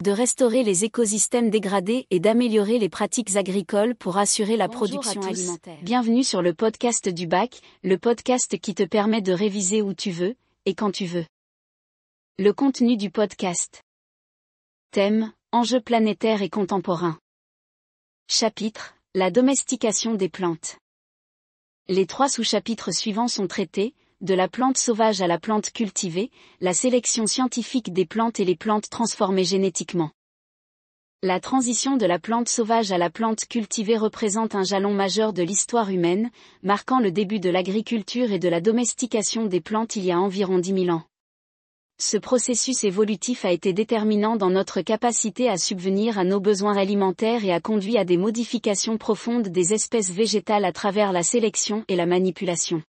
De restaurer les écosystèmes dégradés et d'améliorer les pratiques agricoles pour assurer la Bonjour production à tous. alimentaire. Bienvenue sur le podcast du bac, le podcast qui te permet de réviser où tu veux, et quand tu veux. Le contenu du podcast. Thème, enjeux planétaires et contemporains. Chapitre, la domestication des plantes. Les trois sous-chapitres suivants sont traités, de la plante sauvage à la plante cultivée, la sélection scientifique des plantes et les plantes transformées génétiquement. La transition de la plante sauvage à la plante cultivée représente un jalon majeur de l'histoire humaine, marquant le début de l'agriculture et de la domestication des plantes il y a environ 10 000 ans. Ce processus évolutif a été déterminant dans notre capacité à subvenir à nos besoins alimentaires et a conduit à des modifications profondes des espèces végétales à travers la sélection et la manipulation.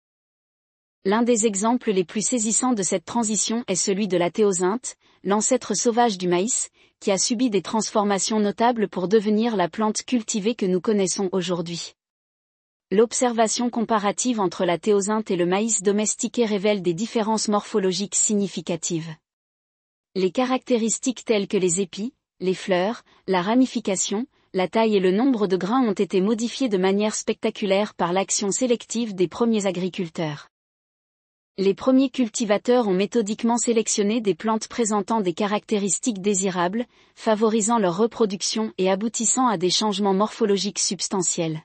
L'un des exemples les plus saisissants de cette transition est celui de la théosinte, l'ancêtre sauvage du maïs, qui a subi des transformations notables pour devenir la plante cultivée que nous connaissons aujourd'hui. L'observation comparative entre la théosinte et le maïs domestiqué révèle des différences morphologiques significatives. Les caractéristiques telles que les épis, les fleurs, la ramification, la taille et le nombre de grains ont été modifiés de manière spectaculaire par l'action sélective des premiers agriculteurs. Les premiers cultivateurs ont méthodiquement sélectionné des plantes présentant des caractéristiques désirables, favorisant leur reproduction et aboutissant à des changements morphologiques substantiels.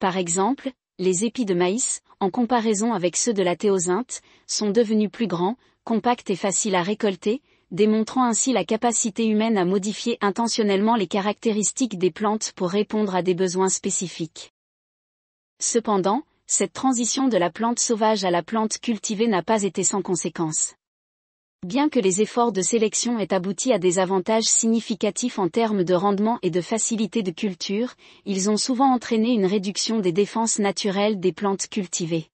Par exemple, les épis de maïs, en comparaison avec ceux de la théosinte, sont devenus plus grands, compacts et faciles à récolter, démontrant ainsi la capacité humaine à modifier intentionnellement les caractéristiques des plantes pour répondre à des besoins spécifiques. Cependant, cette transition de la plante sauvage à la plante cultivée n'a pas été sans conséquences. Bien que les efforts de sélection aient abouti à des avantages significatifs en termes de rendement et de facilité de culture, ils ont souvent entraîné une réduction des défenses naturelles des plantes cultivées.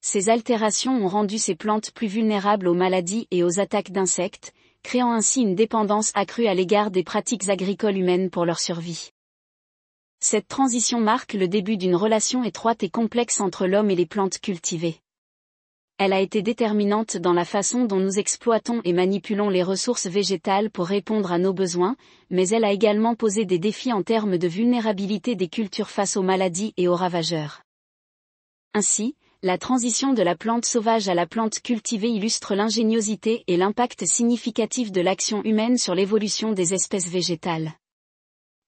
Ces altérations ont rendu ces plantes plus vulnérables aux maladies et aux attaques d'insectes, créant ainsi une dépendance accrue à l'égard des pratiques agricoles humaines pour leur survie. Cette transition marque le début d'une relation étroite et complexe entre l'homme et les plantes cultivées. Elle a été déterminante dans la façon dont nous exploitons et manipulons les ressources végétales pour répondre à nos besoins, mais elle a également posé des défis en termes de vulnérabilité des cultures face aux maladies et aux ravageurs. Ainsi, la transition de la plante sauvage à la plante cultivée illustre l'ingéniosité et l'impact significatif de l'action humaine sur l'évolution des espèces végétales.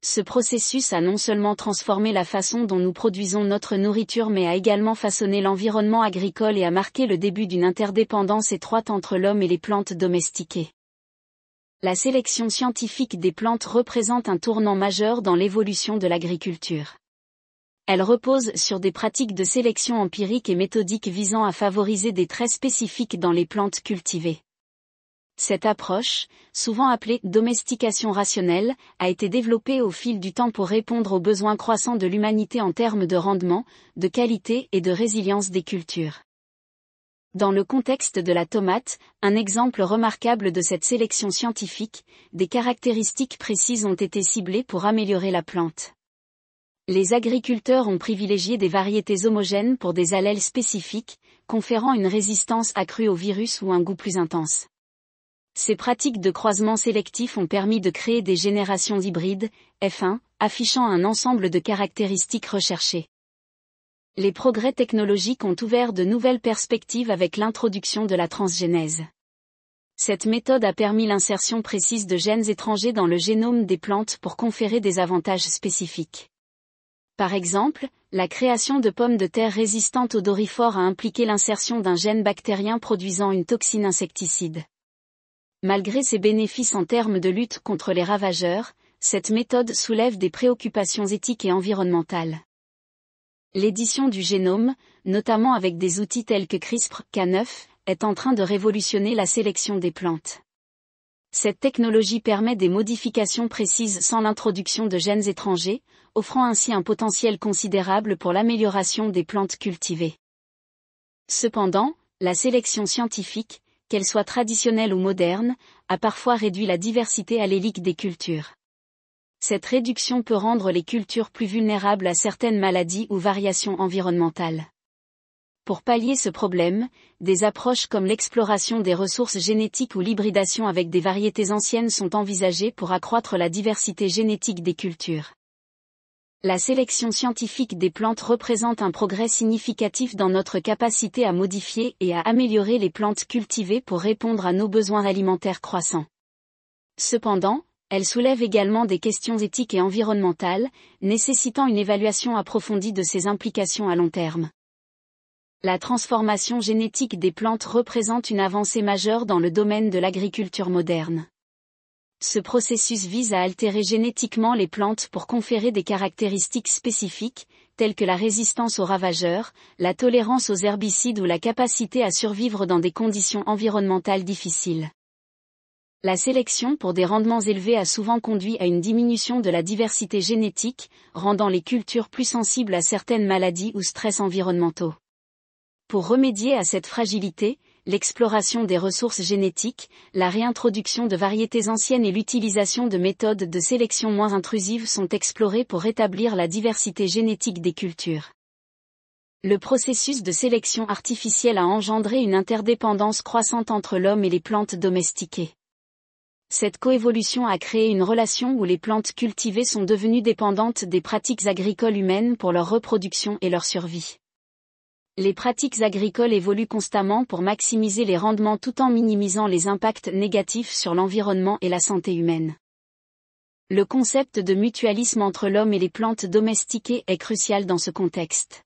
Ce processus a non seulement transformé la façon dont nous produisons notre nourriture mais a également façonné l'environnement agricole et a marqué le début d'une interdépendance étroite entre l'homme et les plantes domestiquées. La sélection scientifique des plantes représente un tournant majeur dans l'évolution de l'agriculture. Elle repose sur des pratiques de sélection empirique et méthodique visant à favoriser des traits spécifiques dans les plantes cultivées. Cette approche, souvent appelée domestication rationnelle, a été développée au fil du temps pour répondre aux besoins croissants de l'humanité en termes de rendement, de qualité et de résilience des cultures. Dans le contexte de la tomate, un exemple remarquable de cette sélection scientifique, des caractéristiques précises ont été ciblées pour améliorer la plante. Les agriculteurs ont privilégié des variétés homogènes pour des allèles spécifiques, conférant une résistance accrue au virus ou un goût plus intense. Ces pratiques de croisement sélectif ont permis de créer des générations hybrides, F1, affichant un ensemble de caractéristiques recherchées. Les progrès technologiques ont ouvert de nouvelles perspectives avec l'introduction de la transgénèse. Cette méthode a permis l'insertion précise de gènes étrangers dans le génome des plantes pour conférer des avantages spécifiques. Par exemple, la création de pommes de terre résistantes aux dorifores a impliqué l'insertion d'un gène bactérien produisant une toxine insecticide. Malgré ses bénéfices en termes de lutte contre les ravageurs, cette méthode soulève des préoccupations éthiques et environnementales. L'édition du génome, notamment avec des outils tels que CRISPR-Cas9, est en train de révolutionner la sélection des plantes. Cette technologie permet des modifications précises sans l'introduction de gènes étrangers, offrant ainsi un potentiel considérable pour l'amélioration des plantes cultivées. Cependant, la sélection scientifique, qu'elle soit traditionnelle ou moderne, a parfois réduit la diversité allélique des cultures. Cette réduction peut rendre les cultures plus vulnérables à certaines maladies ou variations environnementales. Pour pallier ce problème, des approches comme l'exploration des ressources génétiques ou l'hybridation avec des variétés anciennes sont envisagées pour accroître la diversité génétique des cultures. La sélection scientifique des plantes représente un progrès significatif dans notre capacité à modifier et à améliorer les plantes cultivées pour répondre à nos besoins alimentaires croissants. Cependant, elle soulève également des questions éthiques et environnementales, nécessitant une évaluation approfondie de ses implications à long terme. La transformation génétique des plantes représente une avancée majeure dans le domaine de l'agriculture moderne. Ce processus vise à altérer génétiquement les plantes pour conférer des caractéristiques spécifiques, telles que la résistance aux ravageurs, la tolérance aux herbicides ou la capacité à survivre dans des conditions environnementales difficiles. La sélection pour des rendements élevés a souvent conduit à une diminution de la diversité génétique, rendant les cultures plus sensibles à certaines maladies ou stress environnementaux. Pour remédier à cette fragilité, l'exploration des ressources génétiques, la réintroduction de variétés anciennes et l'utilisation de méthodes de sélection moins intrusives sont explorées pour rétablir la diversité génétique des cultures. Le processus de sélection artificielle a engendré une interdépendance croissante entre l'homme et les plantes domestiquées cette coévolution a créé une relation où les plantes cultivées sont devenues dépendantes des pratiques agricoles humaines pour leur reproduction et leur survie. Les pratiques agricoles évoluent constamment pour maximiser les rendements tout en minimisant les impacts négatifs sur l'environnement et la santé humaine. Le concept de mutualisme entre l'homme et les plantes domestiquées est crucial dans ce contexte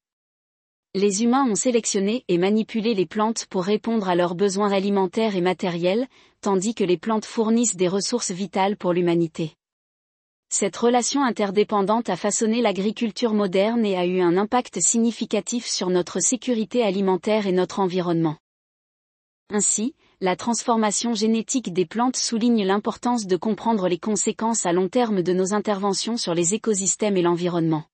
les humains ont sélectionné et manipulé les plantes pour répondre à leurs besoins alimentaires et matériels, tandis que les plantes fournissent des ressources vitales pour l'humanité. Cette relation interdépendante a façonné l'agriculture moderne et a eu un impact significatif sur notre sécurité alimentaire et notre environnement. Ainsi, la transformation génétique des plantes souligne l'importance de comprendre les conséquences à long terme de nos interventions sur les écosystèmes et l'environnement.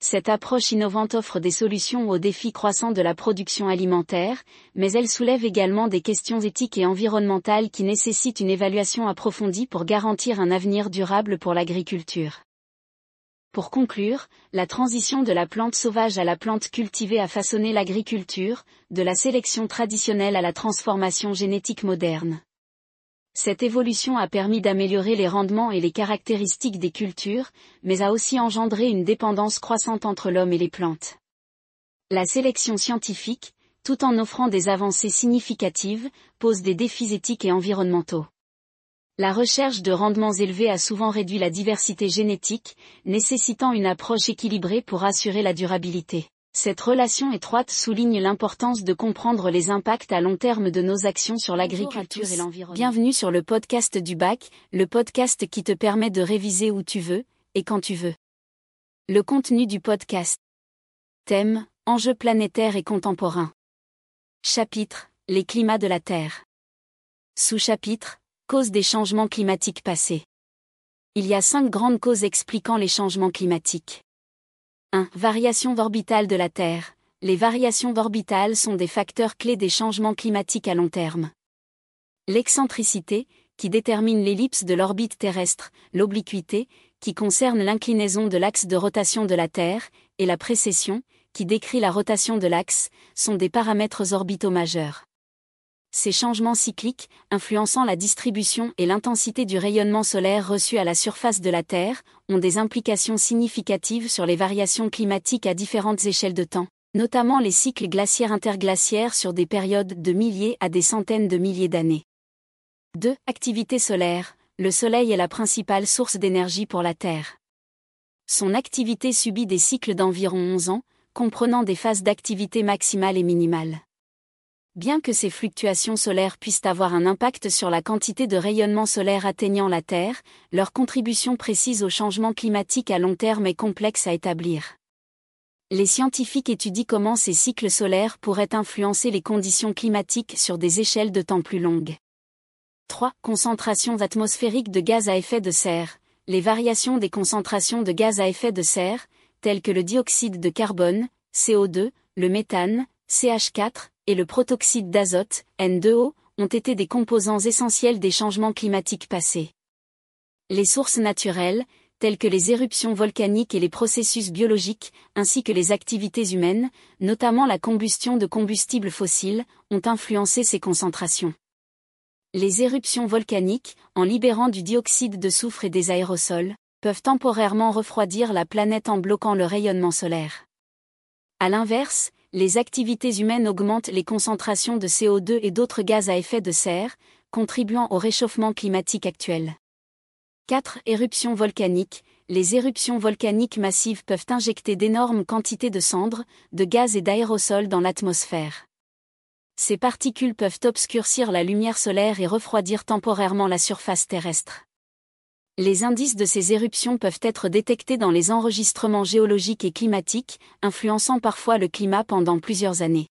Cette approche innovante offre des solutions aux défis croissants de la production alimentaire, mais elle soulève également des questions éthiques et environnementales qui nécessitent une évaluation approfondie pour garantir un avenir durable pour l'agriculture. Pour conclure, la transition de la plante sauvage à la plante cultivée a façonné l'agriculture, de la sélection traditionnelle à la transformation génétique moderne. Cette évolution a permis d'améliorer les rendements et les caractéristiques des cultures, mais a aussi engendré une dépendance croissante entre l'homme et les plantes. La sélection scientifique, tout en offrant des avancées significatives, pose des défis éthiques et environnementaux. La recherche de rendements élevés a souvent réduit la diversité génétique, nécessitant une approche équilibrée pour assurer la durabilité. Cette relation étroite souligne l'importance de comprendre les impacts à long terme de nos actions sur l'agriculture et l'environnement. Bienvenue sur le podcast du bac, le podcast qui te permet de réviser où tu veux, et quand tu veux. Le contenu du podcast. Thème, enjeux planétaires et contemporains. Chapitre, les climats de la Terre. Sous-chapitre, causes des changements climatiques passés. Il y a cinq grandes causes expliquant les changements climatiques. 1. Variation orbitale de la Terre. les variations orbitales sont des facteurs clés des changements climatiques à long terme. L'excentricité, qui détermine l'ellipse de l'orbite terrestre, l'obliquité, qui concerne l'inclinaison de l'axe de rotation de la Terre, et la précession, qui décrit la rotation de l'axe, sont des paramètres orbitaux majeurs. Ces changements cycliques, influençant la distribution et l'intensité du rayonnement solaire reçu à la surface de la Terre, ont des implications significatives sur les variations climatiques à différentes échelles de temps, notamment les cycles glaciaires interglaciaires sur des périodes de milliers à des centaines de milliers d'années. 2. Activité solaire. Le Soleil est la principale source d'énergie pour la Terre. Son activité subit des cycles d'environ 11 ans, comprenant des phases d'activité maximale et minimale. Bien que ces fluctuations solaires puissent avoir un impact sur la quantité de rayonnement solaire atteignant la Terre, leur contribution précise au changement climatique à long terme est complexe à établir. Les scientifiques étudient comment ces cycles solaires pourraient influencer les conditions climatiques sur des échelles de temps plus longues. 3. Concentrations atmosphériques de gaz à effet de serre. Les variations des concentrations de gaz à effet de serre, telles que le dioxyde de carbone, CO2, le méthane, CH4, et le protoxyde d'azote, N2O, ont été des composants essentiels des changements climatiques passés. Les sources naturelles, telles que les éruptions volcaniques et les processus biologiques, ainsi que les activités humaines, notamment la combustion de combustibles fossiles, ont influencé ces concentrations. Les éruptions volcaniques, en libérant du dioxyde de soufre et des aérosols, peuvent temporairement refroidir la planète en bloquant le rayonnement solaire. A l'inverse, les activités humaines augmentent les concentrations de CO2 et d'autres gaz à effet de serre, contribuant au réchauffement climatique actuel. 4. Éruptions volcaniques. Les éruptions volcaniques massives peuvent injecter d'énormes quantités de cendres, de gaz et d'aérosols dans l'atmosphère. Ces particules peuvent obscurcir la lumière solaire et refroidir temporairement la surface terrestre. Les indices de ces éruptions peuvent être détectés dans les enregistrements géologiques et climatiques, influençant parfois le climat pendant plusieurs années.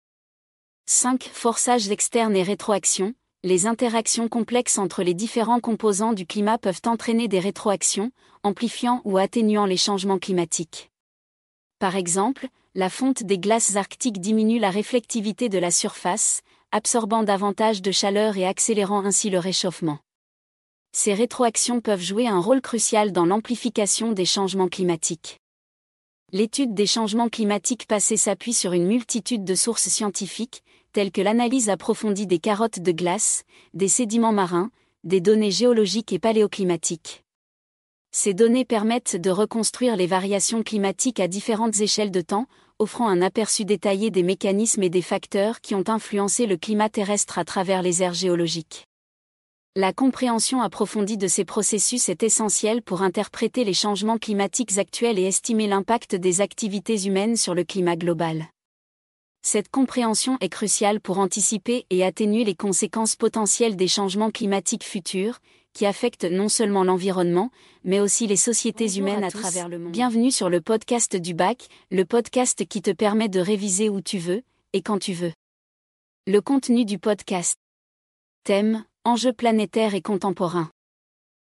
5. Forçages externes et rétroactions. Les interactions complexes entre les différents composants du climat peuvent entraîner des rétroactions, amplifiant ou atténuant les changements climatiques. Par exemple, la fonte des glaces arctiques diminue la réflectivité de la surface, absorbant davantage de chaleur et accélérant ainsi le réchauffement. Ces rétroactions peuvent jouer un rôle crucial dans l'amplification des changements climatiques. L'étude des changements climatiques passés s'appuie sur une multitude de sources scientifiques, telles que l'analyse approfondie des carottes de glace, des sédiments marins, des données géologiques et paléoclimatiques. Ces données permettent de reconstruire les variations climatiques à différentes échelles de temps, offrant un aperçu détaillé des mécanismes et des facteurs qui ont influencé le climat terrestre à travers les aires géologiques. La compréhension approfondie de ces processus est essentielle pour interpréter les changements climatiques actuels et estimer l'impact des activités humaines sur le climat global. Cette compréhension est cruciale pour anticiper et atténuer les conséquences potentielles des changements climatiques futurs, qui affectent non seulement l'environnement, mais aussi les sociétés humaines à, travers le monde. Bienvenue sur le podcast du bac, le podcast qui te permet de réviser où tu veux, et quand tu veux. Le contenu du podcast. Thème, enjeux planétaires et contemporains.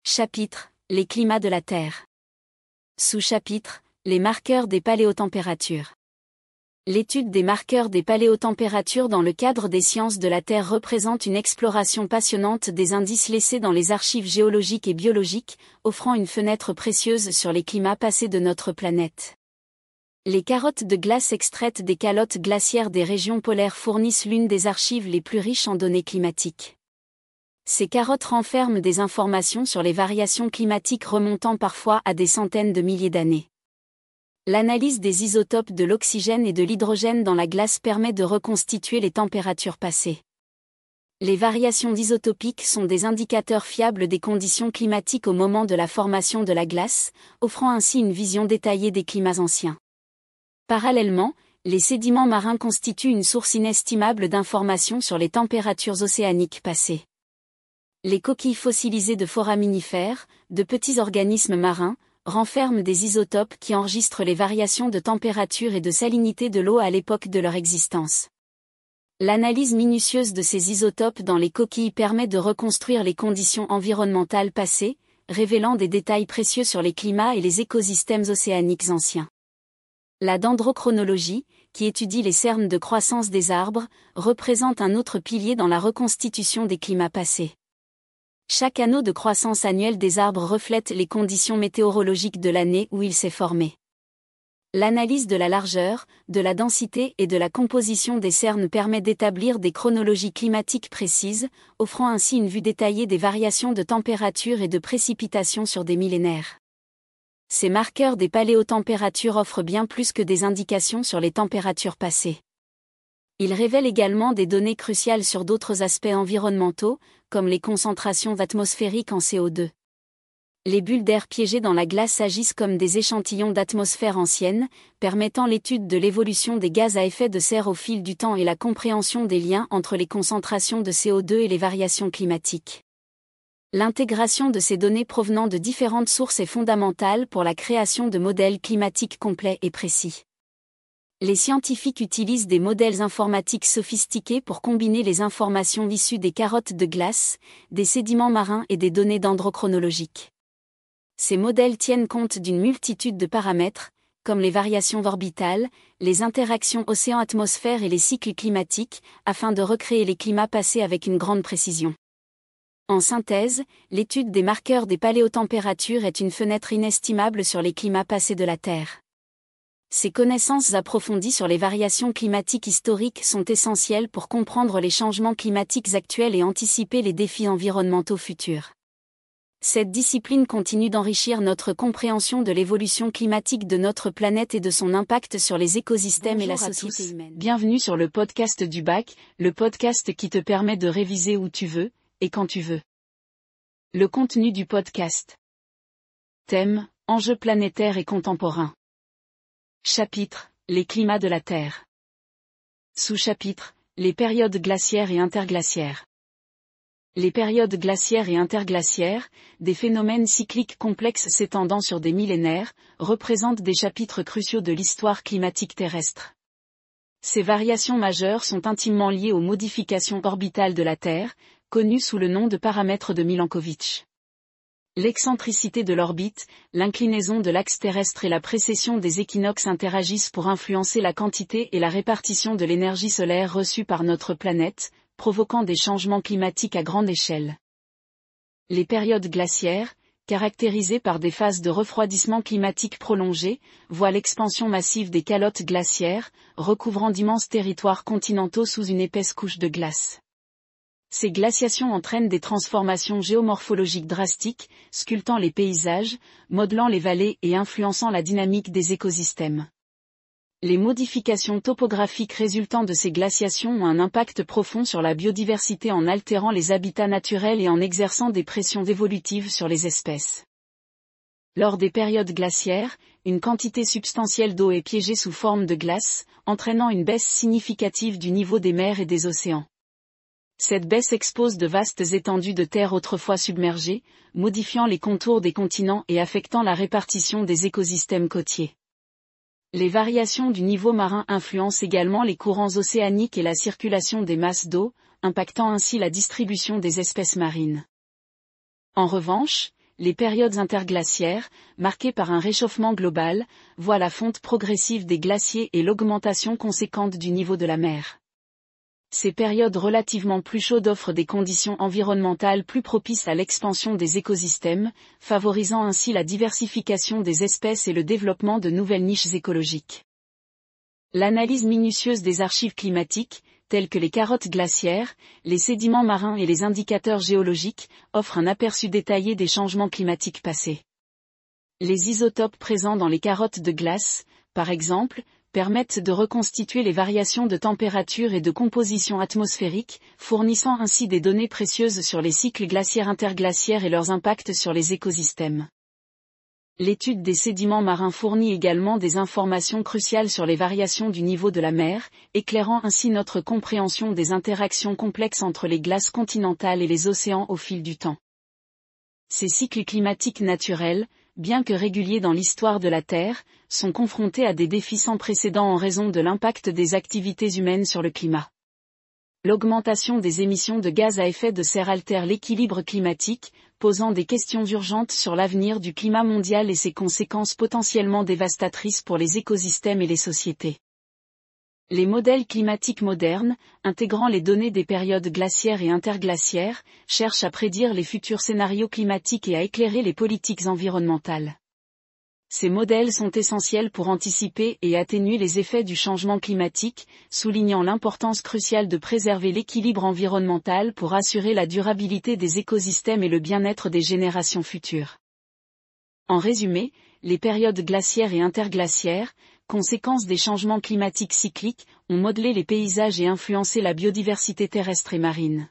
Chapitre, les climats de la Terre. Sous-chapitre, les marqueurs des paléotempératures. L'étude des marqueurs des paléotempératures dans le cadre des sciences de la Terre représente une exploration passionnante des indices laissés dans les archives géologiques et biologiques, offrant une fenêtre précieuse sur les climats passés de notre planète. Les carottes de glace extraites des calottes glaciaires des régions polaires fournissent l'une des archives les plus riches en données climatiques. Ces carottes renferment des informations sur les variations climatiques remontant parfois à des centaines de milliers d'années. L'analyse des isotopes de l'oxygène et de l'hydrogène dans la glace permet de reconstituer les températures passées. Les variations isotopiques sont des indicateurs fiables des conditions climatiques au moment de la formation de la glace, offrant ainsi une vision détaillée des climats anciens. Parallèlement, les sédiments marins constituent une source inestimable d'informations sur les températures océaniques passées. Les coquilles fossilisées de foraminifères, de petits organismes marins, renferment des isotopes qui enregistrent les variations de température et de salinité de l'eau à l'époque de leur existence. L'analyse minutieuse de ces isotopes dans les coquilles permet de reconstruire les conditions environnementales passées, révélant des détails précieux sur les climats et les écosystèmes océaniques anciens. La dendrochronologie, qui étudie les cernes de croissance des arbres, représente un autre pilier dans la reconstitution des climats passés. Chaque anneau de croissance annuelle des arbres reflète les conditions météorologiques de l'année où il s'est formé. L'analyse de la largeur, de la densité et de la composition des cernes permet d'établir des chronologies climatiques précises, offrant ainsi une vue détaillée des variations de température et de précipitation sur des millénaires. Ces marqueurs des paléotempératures offrent bien plus que des indications sur les températures passées. Ils révèlent également des données cruciales sur d'autres aspects environnementaux, comme les concentrations atmosphériques en CO2. Les bulles d'air piégées dans la glace agissent comme des échantillons d'atmosphère ancienne, permettant l'étude de l'évolution des gaz à effet de serre au fil du temps et la compréhension des liens entre les concentrations de CO2 et les variations climatiques. L'intégration de ces données provenant de différentes sources est fondamentale pour la création de modèles climatiques complets et précis. Les scientifiques utilisent des modèles informatiques sophistiqués pour combiner les informations issues des carottes de glace, des sédiments marins et des données dendrochronologiques. Ces modèles tiennent compte d'une multitude de paramètres, comme les variations orbitales, les interactions océan-atmosphère et les cycles climatiques, afin de recréer les climats passés avec une grande précision. En synthèse, l'étude des marqueurs des paléotempératures est une fenêtre inestimable sur les climats passés de la Terre. Ces connaissances approfondies sur les variations climatiques historiques sont essentielles pour comprendre les changements climatiques actuels et anticiper les défis environnementaux futurs. Cette discipline continue d'enrichir notre compréhension de l'évolution climatique de notre planète et de son impact sur les écosystèmes et la société humaine. Bienvenue sur le podcast du bac, le podcast qui te permet de réviser où tu veux, et quand tu veux. Le contenu du podcast. Thème, enjeux planétaires et contemporains. Chapitre, les climats de la Terre. Sous-chapitre, les périodes glaciaires et interglaciaires. Les périodes glaciaires et interglaciaires, des phénomènes cycliques complexes s'étendant sur des millénaires, représentent des chapitres cruciaux de l'histoire climatique terrestre. Ces variations majeures sont intimement liées aux modifications orbitales de la Terre, connu sous le nom de paramètre de Milankovitch. L'excentricité de l'orbite, l'inclinaison de l'axe terrestre et la précession des équinoxes interagissent pour influencer la quantité et la répartition de l'énergie solaire reçue par notre planète, provoquant des changements climatiques à grande échelle. Les périodes glaciaires, caractérisées par des phases de refroidissement climatique prolongées, voient l'expansion massive des calottes glaciaires, recouvrant d'immenses territoires continentaux sous une épaisse couche de glace. Ces glaciations entraînent des transformations géomorphologiques drastiques, sculptant les paysages, modelant les vallées et influençant la dynamique des écosystèmes. Les modifications topographiques résultant de ces glaciations ont un impact profond sur la biodiversité en altérant les habitats naturels et en exerçant des pressions évolutives sur les espèces. Lors des périodes glaciaires, une quantité substantielle d'eau est piégée sous forme de glace, entraînant une baisse significative du niveau des mers et des océans. Cette baisse expose de vastes étendues de terre autrefois submergées, modifiant les contours des continents et affectant la répartition des écosystèmes côtiers. Les variations du niveau marin influencent également les courants océaniques et la circulation des masses d'eau, impactant ainsi la distribution des espèces marines. En revanche, les périodes interglaciaires, marquées par un réchauffement global, voient la fonte progressive des glaciers et l'augmentation conséquente du niveau de la mer. Ces périodes relativement plus chaudes offrent des conditions environnementales plus propices à l'expansion des écosystèmes, favorisant ainsi la diversification des espèces et le développement de nouvelles niches écologiques. L'analyse minutieuse des archives climatiques, telles que les carottes glaciaires, les sédiments marins et les indicateurs géologiques, offre un aperçu détaillé des changements climatiques passés. Les isotopes présents dans les carottes de glace, par exemple, permettent de reconstituer les variations de température et de composition atmosphérique, fournissant ainsi des données précieuses sur les cycles glaciaires interglaciaires et leurs impacts sur les écosystèmes. L'étude des sédiments marins fournit également des informations cruciales sur les variations du niveau de la mer, éclairant ainsi notre compréhension des interactions complexes entre les glaces continentales et les océans au fil du temps. Ces cycles climatiques naturels, bien que réguliers dans l'histoire de la Terre, sont confrontés à des défis sans précédent en raison de l'impact des activités humaines sur le climat. L'augmentation des émissions de gaz à effet de serre altère l'équilibre climatique, posant des questions urgentes sur l'avenir du climat mondial et ses conséquences potentiellement dévastatrices pour les écosystèmes et les sociétés. Les modèles climatiques modernes, intégrant les données des périodes glaciaires et interglaciaires, cherchent à prédire les futurs scénarios climatiques et à éclairer les politiques environnementales. Ces modèles sont essentiels pour anticiper et atténuer les effets du changement climatique, soulignant l'importance cruciale de préserver l'équilibre environnemental pour assurer la durabilité des écosystèmes et le bien-être des générations futures. En résumé, les périodes glaciaires et interglaciaires, conséquences des changements climatiques cycliques, ont modelé les paysages et influencé la biodiversité terrestre et marine.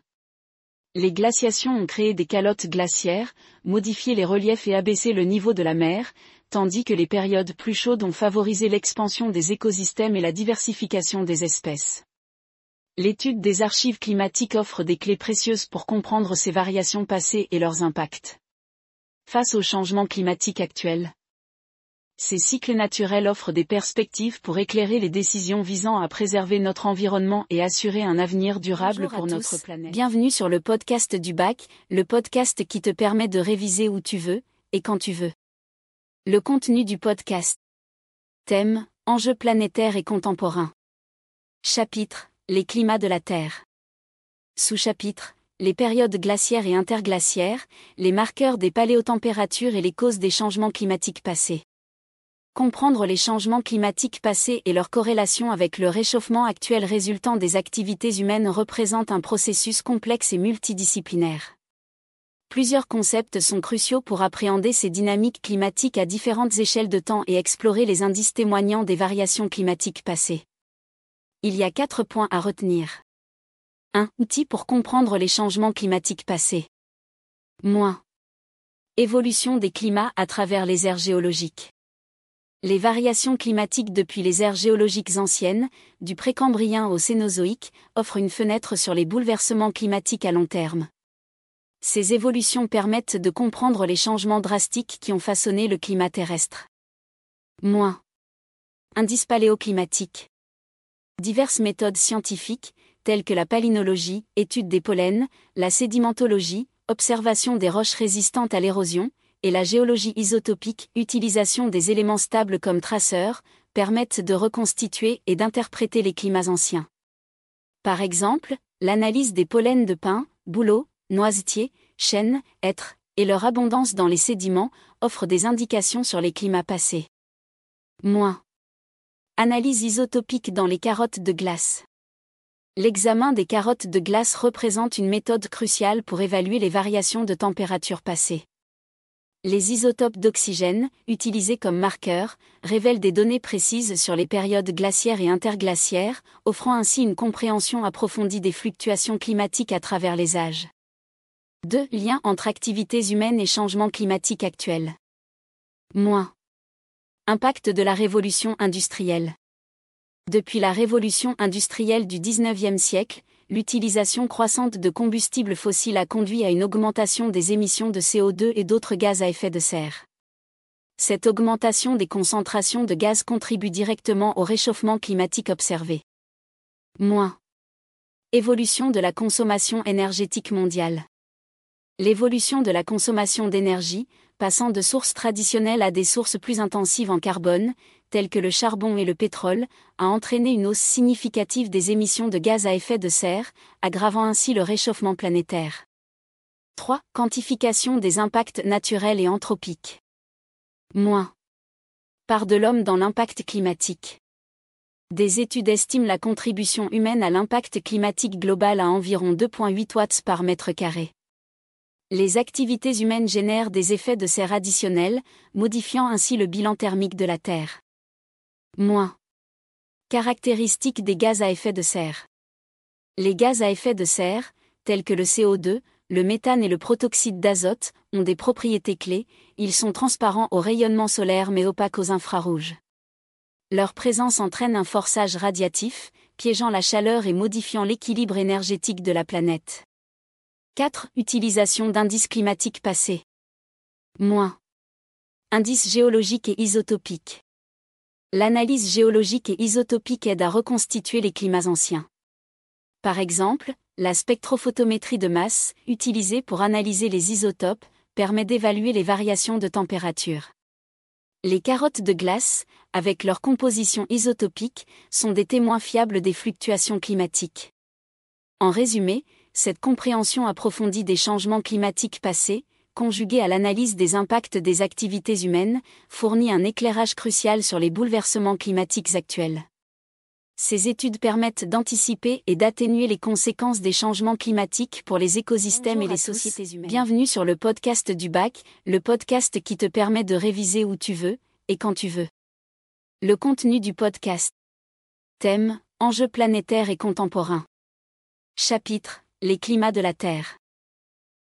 Les glaciations ont créé des calottes glaciaires, modifié les reliefs et abaissé le niveau de la mer, tandis que les périodes plus chaudes ont favorisé l'expansion des écosystèmes et la diversification des espèces. L'étude des archives climatiques offre des clés précieuses pour comprendre ces variations passées et leurs impacts. Face au changement climatique actuel, ces cycles naturels offrent des perspectives pour éclairer les décisions visant à préserver notre environnement et assurer un avenir durable Bonjour pour à notre tous. planète. Bienvenue sur le podcast du bac, le podcast qui te permet de réviser où tu veux, et quand tu veux. Le contenu du podcast. Thème, enjeux planétaires et contemporains. Chapitre, les climats de la Terre. Sous-chapitre, les périodes glaciaires et interglaciaires, les marqueurs des paléotempératures et les causes des changements climatiques passés. Comprendre les changements climatiques passés et leur corrélation avec le réchauffement actuel résultant des activités humaines représente un processus complexe et multidisciplinaire. Plusieurs concepts sont cruciaux pour appréhender ces dynamiques climatiques à différentes échelles de temps et explorer les indices témoignant des variations climatiques passées. Il y a quatre points à retenir. 1. Outils pour comprendre les changements climatiques passés. Moins. Évolution des climats à travers les aires géologiques. Les variations climatiques depuis les aires géologiques anciennes, du précambrien au Cénozoïque, offrent une fenêtre sur les bouleversements climatiques à long terme. Ces évolutions permettent de comprendre les changements drastiques qui ont façonné le climat terrestre. Moins. Indice paléoclimatique. Diverses méthodes scientifiques, telles que la palynologie, étude des pollens, la sédimentologie, observation des roches résistantes à l'érosion, et la géologie isotopique, utilisation des éléments stables comme traceurs, permettent de reconstituer et d'interpréter les climats anciens. Par exemple, l'analyse des pollens de pin, bouleau, noisetier, chêne, hêtre, et leur abondance dans les sédiments, offre des indications sur les climats passés. Analyse isotopique dans les carottes de glace. L'examen des carottes de glace représente une méthode cruciale pour évaluer les variations de température passées. Les isotopes d'oxygène, utilisés comme marqueurs, révèlent des données précises sur les périodes glaciaires et interglaciaires, offrant ainsi une compréhension approfondie des fluctuations climatiques à travers les âges. 2. Lien entre activités humaines et changements climatiques actuels. Moins. Impact de la révolution industrielle. Depuis la révolution industrielle du XIXe siècle, l'utilisation croissante de combustibles fossiles a conduit à une augmentation des émissions de CO2 et d'autres gaz à effet de serre. Cette augmentation des concentrations de gaz contribue directement au réchauffement climatique observé. Moins. Évolution de la consommation énergétique mondiale. L'évolution de la consommation d'énergie, passant de sources traditionnelles à des sources plus intensives en carbone, telles que le charbon et le pétrole, a entraîné une hausse significative des émissions de gaz à effet de serre, aggravant ainsi le réchauffement planétaire. 3. Quantification des impacts naturels et anthropiques. Moins. Part de l'homme dans l'impact climatique. Des études estiment la contribution humaine à l'impact climatique global à environ 2,8 watts par mètre carré. Les activités humaines génèrent des effets de serre additionnels, modifiant ainsi le bilan thermique de la Terre. Moins. Caractéristiques des gaz à effet de serre. Les gaz à effet de serre, tels que le CO2, le méthane et le protoxyde d'azote, ont des propriétés clés, ils sont transparents au rayonnement solaire mais opaques aux infrarouges. Leur présence entraîne un forçage radiatif, piégeant la chaleur et modifiant l'équilibre énergétique de la planète. 4. Utilisation d'indices climatiques passés. Moins. Indices géologiques et isotopiques. L'analyse géologique et isotopique aide à reconstituer les climats anciens. Par exemple, la spectrophotométrie de masse, utilisée pour analyser les isotopes, permet d'évaluer les variations de température. Les carottes de glace, avec leur composition isotopique, sont des témoins fiables des fluctuations climatiques. En résumé, cette compréhension approfondie des changements climatiques passés, conjuguée à l'analyse des impacts des activités humaines, fournit un éclairage crucial sur les bouleversements climatiques actuels. Ces études permettent d'anticiper et d'atténuer les conséquences des changements climatiques pour les écosystèmes et les sociétés humaines. Bienvenue sur le podcast du bac, le podcast qui te permet de réviser où tu veux et quand tu veux. Le contenu du podcast. Thème Enjeux planétaires et contemporains. Chapitre Les climats de la Terre.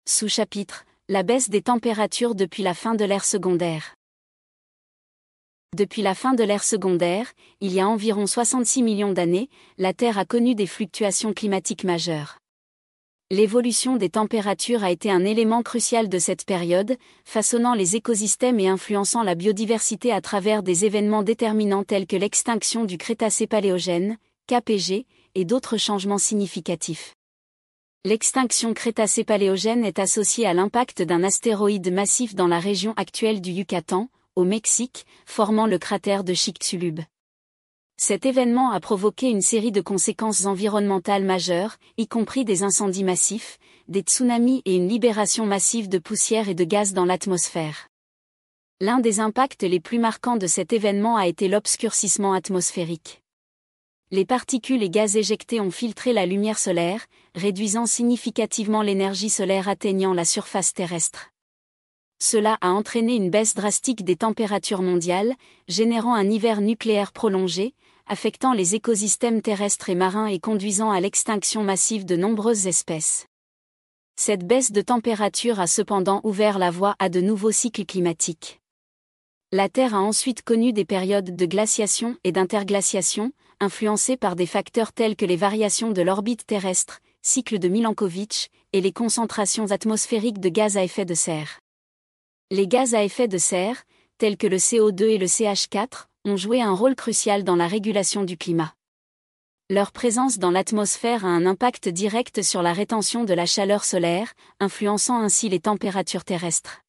Sous-chapitre La baisse des températures depuis la fin de l'ère secondaire. Depuis la fin de l'ère secondaire, il y a environ 66 millions d'années, la Terre a connu des fluctuations climatiques majeures. L'évolution des températures a été un élément crucial de cette période, façonnant les écosystèmes et influençant la biodiversité à travers des événements déterminants tels que l'extinction du Crétacé paléogène, KPG, et d'autres changements significatifs. L'extinction Crétacé-Paléogène est associée à l'impact d'un astéroïde massif dans la région actuelle du Yucatan, au Mexique, formant le cratère de Chicxulub. Cet événement a provoqué une série de conséquences environnementales majeures, y compris des incendies massifs, des tsunamis et une libération massive de poussière et de gaz dans l'atmosphère. L'un des impacts les plus marquants de cet événement a été l'obscurcissement atmosphérique. Les particules et gaz éjectés ont filtré la lumière solaire, réduisant significativement l'énergie solaire atteignant la surface terrestre. Cela a entraîné une baisse drastique des températures mondiales, générant un hiver nucléaire prolongé, affectant les écosystèmes terrestres et marins et conduisant à l'extinction massive de nombreuses espèces. Cette baisse de température a cependant ouvert la voie à de nouveaux cycles climatiques. La Terre a ensuite connu des périodes de glaciation et d'interglaciation, influencées par des facteurs tels que les variations de l'orbite terrestre, cycle de Milankovitch, et les concentrations atmosphériques de gaz à effet de serre. Les gaz à effet de serre, tels que le CO2 et le CH4, ont joué un rôle crucial dans la régulation du climat. Leur présence dans l'atmosphère a un impact direct sur la rétention de la chaleur solaire, influençant ainsi les températures terrestres.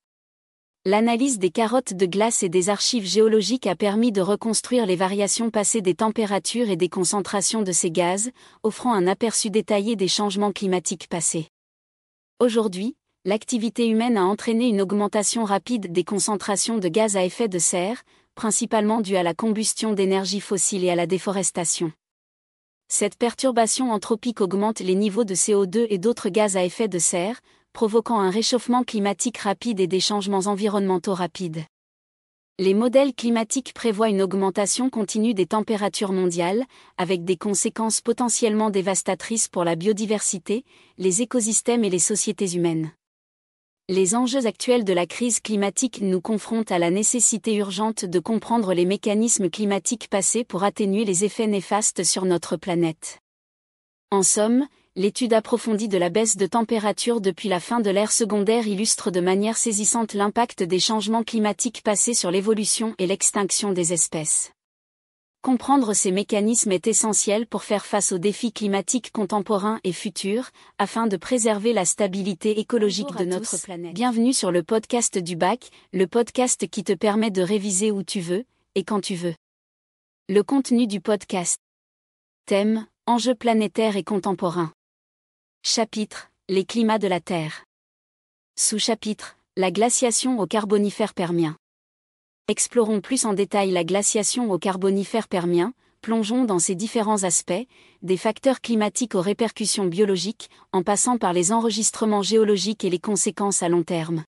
L'analyse des carottes de glace et des archives géologiques a permis de reconstruire les variations passées des températures et des concentrations de ces gaz, offrant un aperçu détaillé des changements climatiques passés. Aujourd'hui, l'activité humaine a entraîné une augmentation rapide des concentrations de gaz à effet de serre, principalement due à la combustion d'énergie fossile et à la déforestation. Cette perturbation anthropique augmente les niveaux de CO2 et d'autres gaz à effet de serre, provoquant un réchauffement climatique rapide et des changements environnementaux rapides. Les modèles climatiques prévoient une augmentation continue des températures mondiales, avec des conséquences potentiellement dévastatrices pour la biodiversité, les écosystèmes et les sociétés humaines. Les enjeux actuels de la crise climatique nous confrontent à la nécessité urgente de comprendre les mécanismes climatiques passés pour atténuer les effets néfastes sur notre planète. En somme, l'étude approfondie de la baisse de température depuis la fin de l'ère secondaire illustre de manière saisissante l'impact des changements climatiques passés sur l'évolution et l'extinction des espèces. Comprendre ces mécanismes est essentiel pour faire face aux défis climatiques contemporains et futurs, afin de préserver la stabilité écologique de notre planète. Bienvenue sur le podcast du bac, le podcast qui te permet de réviser où tu veux, et quand tu veux. Le contenu du podcast. Thème, enjeux planétaires et contemporains. Chapitre, les climats de la Terre. Sous-chapitre, la glaciation au carbonifère permien. Explorons plus en détail la glaciation au carbonifère permien, plongeons dans ses différents aspects, des facteurs climatiques aux répercussions biologiques, en passant par les enregistrements géologiques et les conséquences à long terme.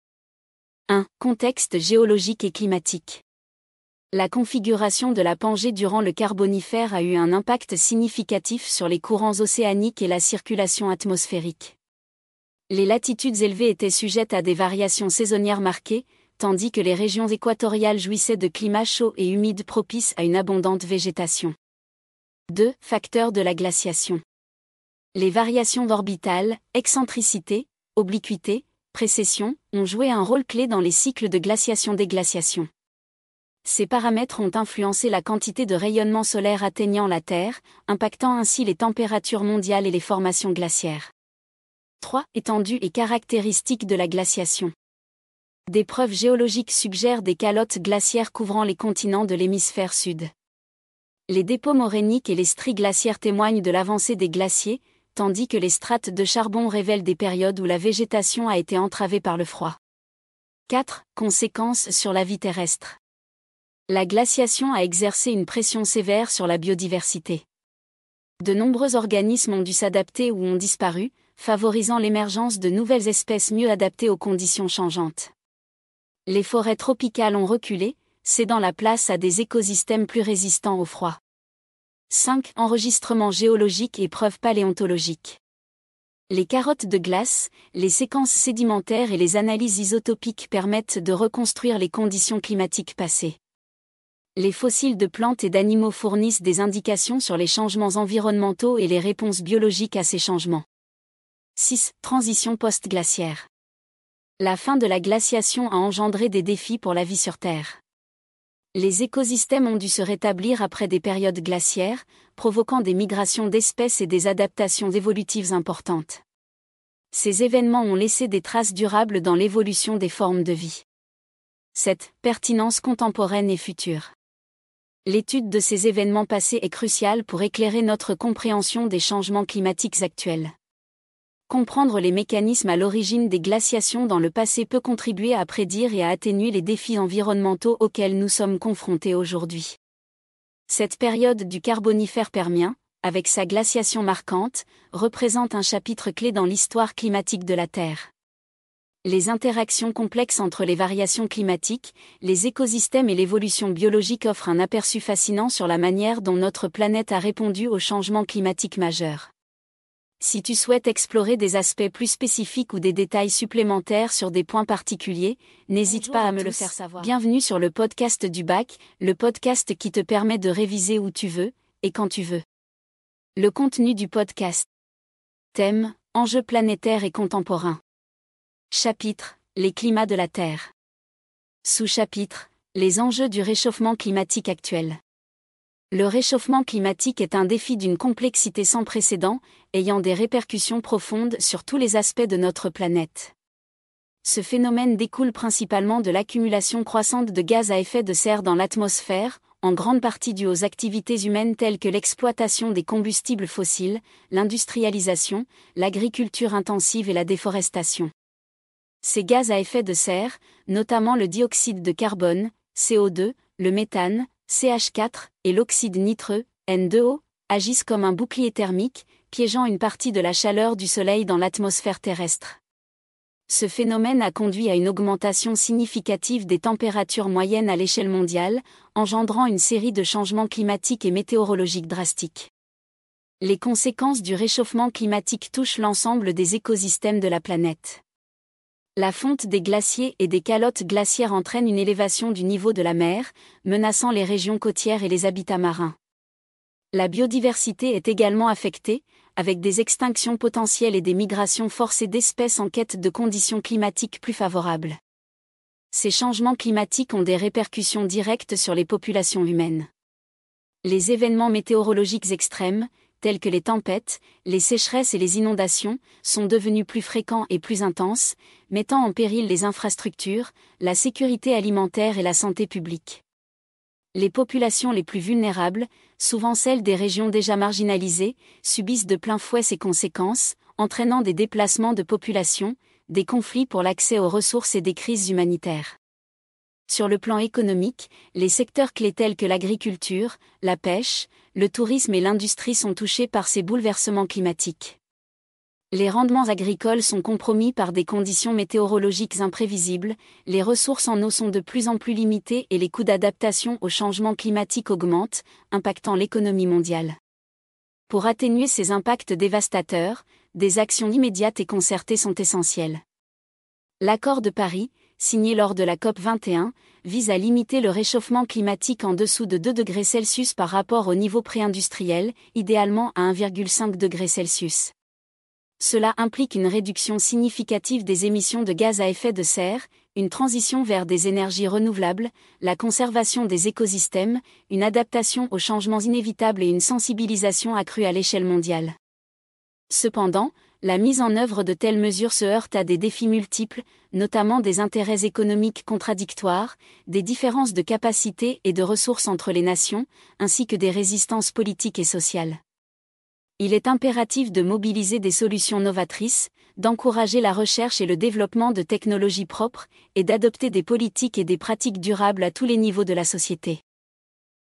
1. Contexte géologique et climatique. La configuration de la Pangée durant le Carbonifère a eu un impact significatif sur les courants océaniques et la circulation atmosphérique. Les latitudes élevées étaient sujettes à des variations saisonnières marquées, tandis que les régions équatoriales jouissaient de climats chauds et humides propices à une abondante végétation. 2. Facteurs de la glaciation. Les variations orbitales, excentricité, obliquité, précession, ont joué un rôle clé dans les cycles de glaciation-déglaciation. Ces paramètres ont influencé la quantité de rayonnement solaire atteignant la Terre, impactant ainsi les températures mondiales et les formations glaciaires. 3. Étendue et caractéristiques de la glaciation. Des preuves géologiques suggèrent des calottes glaciaires couvrant les continents de l'hémisphère sud. Les dépôts morainiques et les stries glaciaires témoignent de l'avancée des glaciers, tandis que les strates de charbon révèlent des périodes où la végétation a été entravée par le froid. 4. Conséquences sur la vie terrestre. La glaciation a exercé une pression sévère sur la biodiversité. De nombreux organismes ont dû s'adapter ou ont disparu, favorisant l'émergence de nouvelles espèces mieux adaptées aux conditions changeantes. Les forêts tropicales ont reculé, cédant la place à des écosystèmes plus résistants au froid. 5. Enregistrements géologiques et preuves paléontologiques. Les carottes de glace, les séquences sédimentaires et les analyses isotopiques permettent de reconstruire les conditions climatiques passées. Les fossiles de plantes et d'animaux fournissent des indications sur les changements environnementaux et les réponses biologiques à ces changements. 6. Transition post-glaciaire. La fin de la glaciation a engendré des défis pour la vie sur Terre les écosystèmes ont dû se rétablir après des périodes glaciaires, provoquant des migrations d'espèces et des adaptations évolutives importantes. Ces événements ont laissé des traces durables dans l'évolution des formes de vie. Cette pertinence contemporaine et future. L'étude de ces événements passés est cruciale pour éclairer notre compréhension des changements climatiques actuels. Comprendre les mécanismes à l'origine des glaciations dans le passé peut contribuer à prédire et à atténuer les défis environnementaux auxquels nous sommes confrontés aujourd'hui. Cette période du Carbonifère permien, avec sa glaciation marquante, représente un chapitre clé dans l'histoire climatique de la Terre. Les interactions complexes entre les variations climatiques, les écosystèmes et l'évolution biologique offrent un aperçu fascinant sur la manière dont notre planète a répondu aux changements climatiques majeurs. Si tu souhaites explorer des aspects plus spécifiques ou des détails supplémentaires sur des points particuliers, n'hésite pas à, me le faire savoir. Bienvenue sur le podcast du bac, le podcast qui te permet de réviser où tu veux, et quand tu veux. Le contenu du podcast. Thème, enjeux planétaires et contemporains. Chapitre, les climats de la Terre. Sous-chapitre, les enjeux du réchauffement climatique actuel. Le réchauffement climatique est un défi d'une complexité sans précédent, ayant des répercussions profondes sur tous les aspects de notre planète. Ce phénomène découle principalement de l'accumulation croissante de gaz à effet de serre dans l'atmosphère, en grande partie due aux activités humaines telles que l'exploitation des combustibles fossiles, l'industrialisation, l'agriculture intensive et la déforestation. Ces gaz à effet de serre, notamment le dioxyde de carbone, CO2, le méthane, CH4, et l'oxyde nitreux, N2O, agissent comme un bouclier thermique, piégeant une partie de la chaleur du Soleil dans l'atmosphère terrestre. Ce phénomène a conduit à une augmentation significative des températures moyennes à l'échelle mondiale, engendrant une série de changements climatiques et météorologiques drastiques. Les conséquences du réchauffement climatique touchent l'ensemble des écosystèmes de la planète. La fonte des glaciers et des calottes glaciaires entraîne une élévation du niveau de la mer, menaçant les régions côtières et les habitats marins. La biodiversité est également affectée, avec des extinctions potentielles et des migrations forcées d'espèces en quête de conditions climatiques plus favorables. Ces changements climatiques ont des répercussions directes sur les populations humaines. Les événements météorologiques extrêmes, tels que les tempêtes, les sécheresses et les inondations, sont devenus plus fréquents et plus intenses, mettant en péril les infrastructures, la sécurité alimentaire et la santé publique. Les populations les plus vulnérables, souvent celles des régions déjà marginalisées, subissent de plein fouet ces conséquences, entraînant des déplacements de population, des conflits pour l'accès aux ressources et des crises humanitaires. Sur le plan économique, les secteurs clés tels que l'agriculture, la pêche, le tourisme et l'industrie sont touchés par ces bouleversements climatiques. Les rendements agricoles sont compromis par des conditions météorologiques imprévisibles, les ressources en eau sont de plus en plus limitées et les coûts d'adaptation au changement climatique augmentent, impactant l'économie mondiale. Pour atténuer ces impacts dévastateurs, des actions immédiates et concertées sont essentielles. L'accord de Paris, signé lors de la COP 21, vise à limiter le réchauffement climatique en dessous de 2 degrés Celsius par rapport au niveau pré-industriel, idéalement à 1,5 degrés Celsius. Cela implique une réduction significative des émissions de gaz à effet de serre, une transition vers des énergies renouvelables, la conservation des écosystèmes, une adaptation aux changements inévitables et une sensibilisation accrue à l'échelle mondiale. Cependant, la mise en œuvre de telles mesures se heurte à des défis multiples, notamment des intérêts économiques contradictoires, des différences de capacité et de ressources entre les nations, ainsi que des résistances politiques et sociales. Il est impératif de mobiliser des solutions novatrices, d'encourager la recherche et le développement de technologies propres, et d'adopter des politiques et des pratiques durables à tous les niveaux de la société.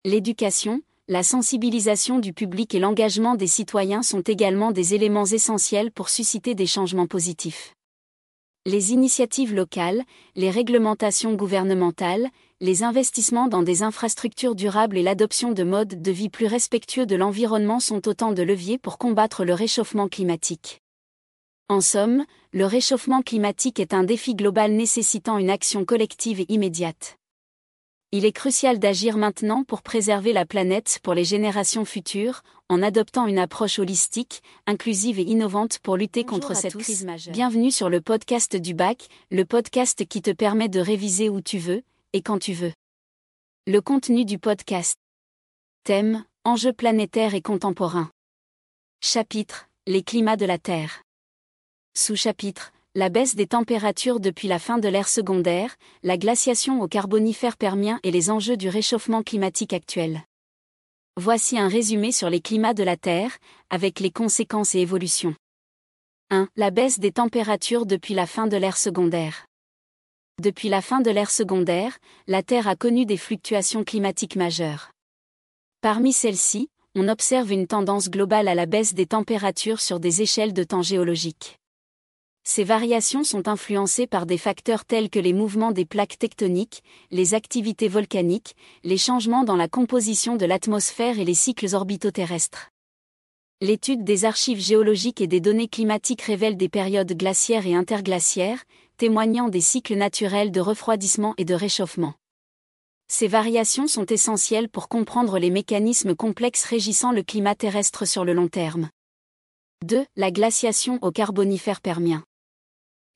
L'éducation, la sensibilisation du public et l'engagement des citoyens sont également des éléments essentiels pour susciter des changements positifs. Les initiatives locales, les réglementations gouvernementales, les investissements dans des infrastructures durables et l'adoption de modes de vie plus respectueux de l'environnement sont autant de leviers pour combattre le réchauffement climatique. En somme, le réchauffement climatique est un défi global nécessitant une action collective et immédiate. Il est crucial d'agir maintenant pour préserver la planète pour les générations futures, en adoptant une approche holistique, inclusive et innovante pour lutter contre cette crise majeure. Bienvenue sur le podcast du bac, le podcast qui te permet de réviser où tu veux, et quand tu veux. Le contenu du podcast. Thème, enjeux planétaires et contemporains. Chapitre, les climats de la Terre. Sous-chapitre, la baisse des températures depuis la fin de l'ère secondaire, la glaciation au carbonifère permien et les enjeux du réchauffement climatique actuel. Voici un résumé sur les climats de la Terre, avec les conséquences et évolutions. 1. La baisse des températures depuis la fin de l'ère secondaire. Depuis la fin de l'ère secondaire, la Terre a connu des fluctuations climatiques majeures. Parmi celles-ci, on observe une tendance globale à la baisse des températures sur des échelles de temps géologiques. Ces variations sont influencées par des facteurs tels que les mouvements des plaques tectoniques, les activités volcaniques, les changements dans la composition de l'atmosphère et les cycles orbitoterrestres. L'étude des archives géologiques et des données climatiques révèle des périodes glaciaires et interglaciaires, témoignant des cycles naturels de refroidissement et de réchauffement. Ces variations sont essentielles pour comprendre les mécanismes complexes régissant le climat terrestre sur le long terme. 2. La glaciation au Carbonifère permien.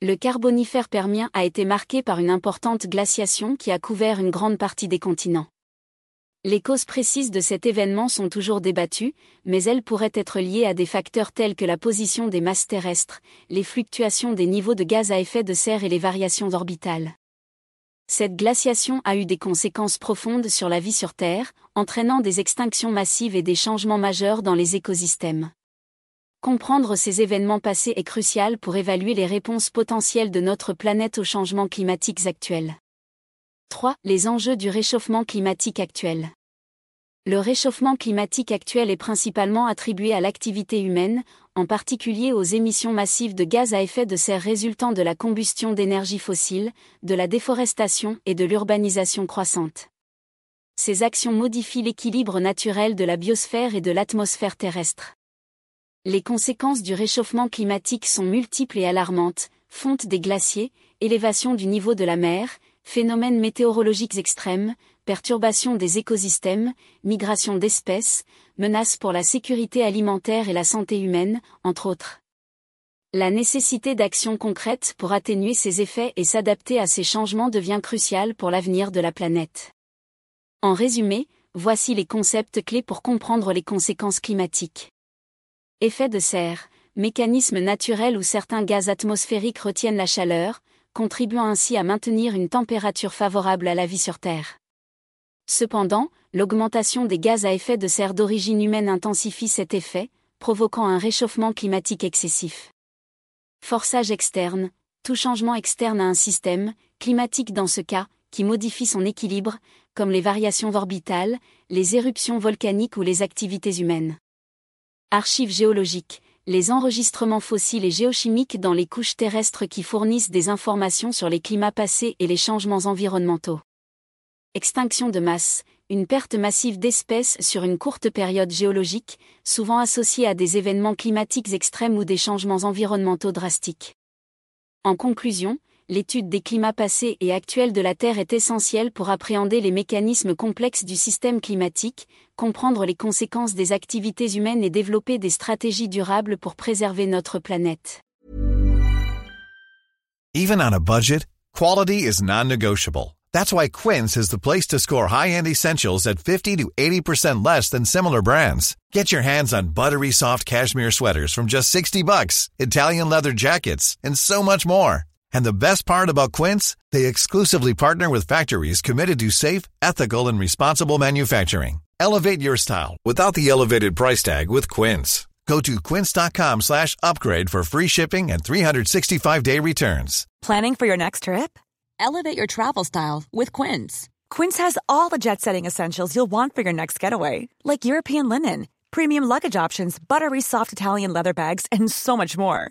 Le Carbonifère permien a été marqué par une importante glaciation qui a couvert une grande partie des continents. Les causes précises de cet événement sont toujours débattues, mais elles pourraient être liées à des facteurs tels que la position des masses terrestres, les fluctuations des niveaux de gaz à effet de serre et les variations orbitales. Cette glaciation a eu des conséquences profondes sur la vie sur Terre, entraînant des extinctions massives et des changements majeurs dans les écosystèmes. Comprendre ces événements passés est crucial pour évaluer les réponses potentielles de notre planète aux changements climatiques actuels. 3. Les enjeux du réchauffement climatique actuel. Le réchauffement climatique actuel est principalement attribué à l'activité humaine, en particulier aux émissions massives de gaz à effet de serre résultant de la combustion d'énergie fossile, de la déforestation et de l'urbanisation croissante. Ces actions modifient l'équilibre naturel de la biosphère et de l'atmosphère terrestre. Les conséquences du réchauffement climatique sont multiples et alarmantes, fonte des glaciers, élévation du niveau de la mer, phénomènes météorologiques extrêmes, perturbation des écosystèmes, migration d'espèces, menaces pour la sécurité alimentaire et la santé humaine, entre autres. La nécessité d'actions concrètes pour atténuer ces effets et s'adapter à ces changements devient cruciale pour l'avenir de la planète. En résumé, voici les concepts clés pour comprendre les conséquences climatiques. Effet de serre, mécanisme naturel où certains gaz atmosphériques retiennent la chaleur, contribuant ainsi à maintenir une température favorable à la vie sur Terre. Cependant, l'augmentation des gaz à effet de serre d'origine humaine intensifie cet effet, provoquant un réchauffement climatique excessif. Forçage externe, tout changement externe à un système, climatique dans ce cas, qui modifie son équilibre, comme les variations orbitales, les éruptions volcaniques ou les activités humaines. Archives géologiques, les enregistrements fossiles et géochimiques dans les couches terrestres qui fournissent des informations sur les climats passés et les changements environnementaux. Extinction de masse, une perte massive d'espèces sur une courte période géologique, souvent associée à des événements climatiques extrêmes ou des changements environnementaux drastiques. En conclusion, l'étude des climats passés et actuels de la Terre est essentielle pour appréhender les mécanismes complexes du système climatique, comprendre les conséquences des activités humaines et développer des stratégies durables pour préserver notre planète. Even on a budget, quality is non-negotiable. That's why Quince is the place to score high-end essentials at 50 to 80% less than similar brands. Get your hands on buttery soft cashmere sweaters from just 60 bucks, Italian leather jackets, and so much more. And the best part about Quince, they exclusively partner with factories committed to safe, ethical, and responsible manufacturing. Elevate your style without the elevated price tag with Quince. Go to quince.com slash upgrade for free shipping and 365-day returns. Planning for your next trip? Elevate your travel style with Quince. Quince has all the jet-setting essentials you'll want for your next getaway, like European linen, premium luggage options, buttery soft Italian leather bags, and so much more.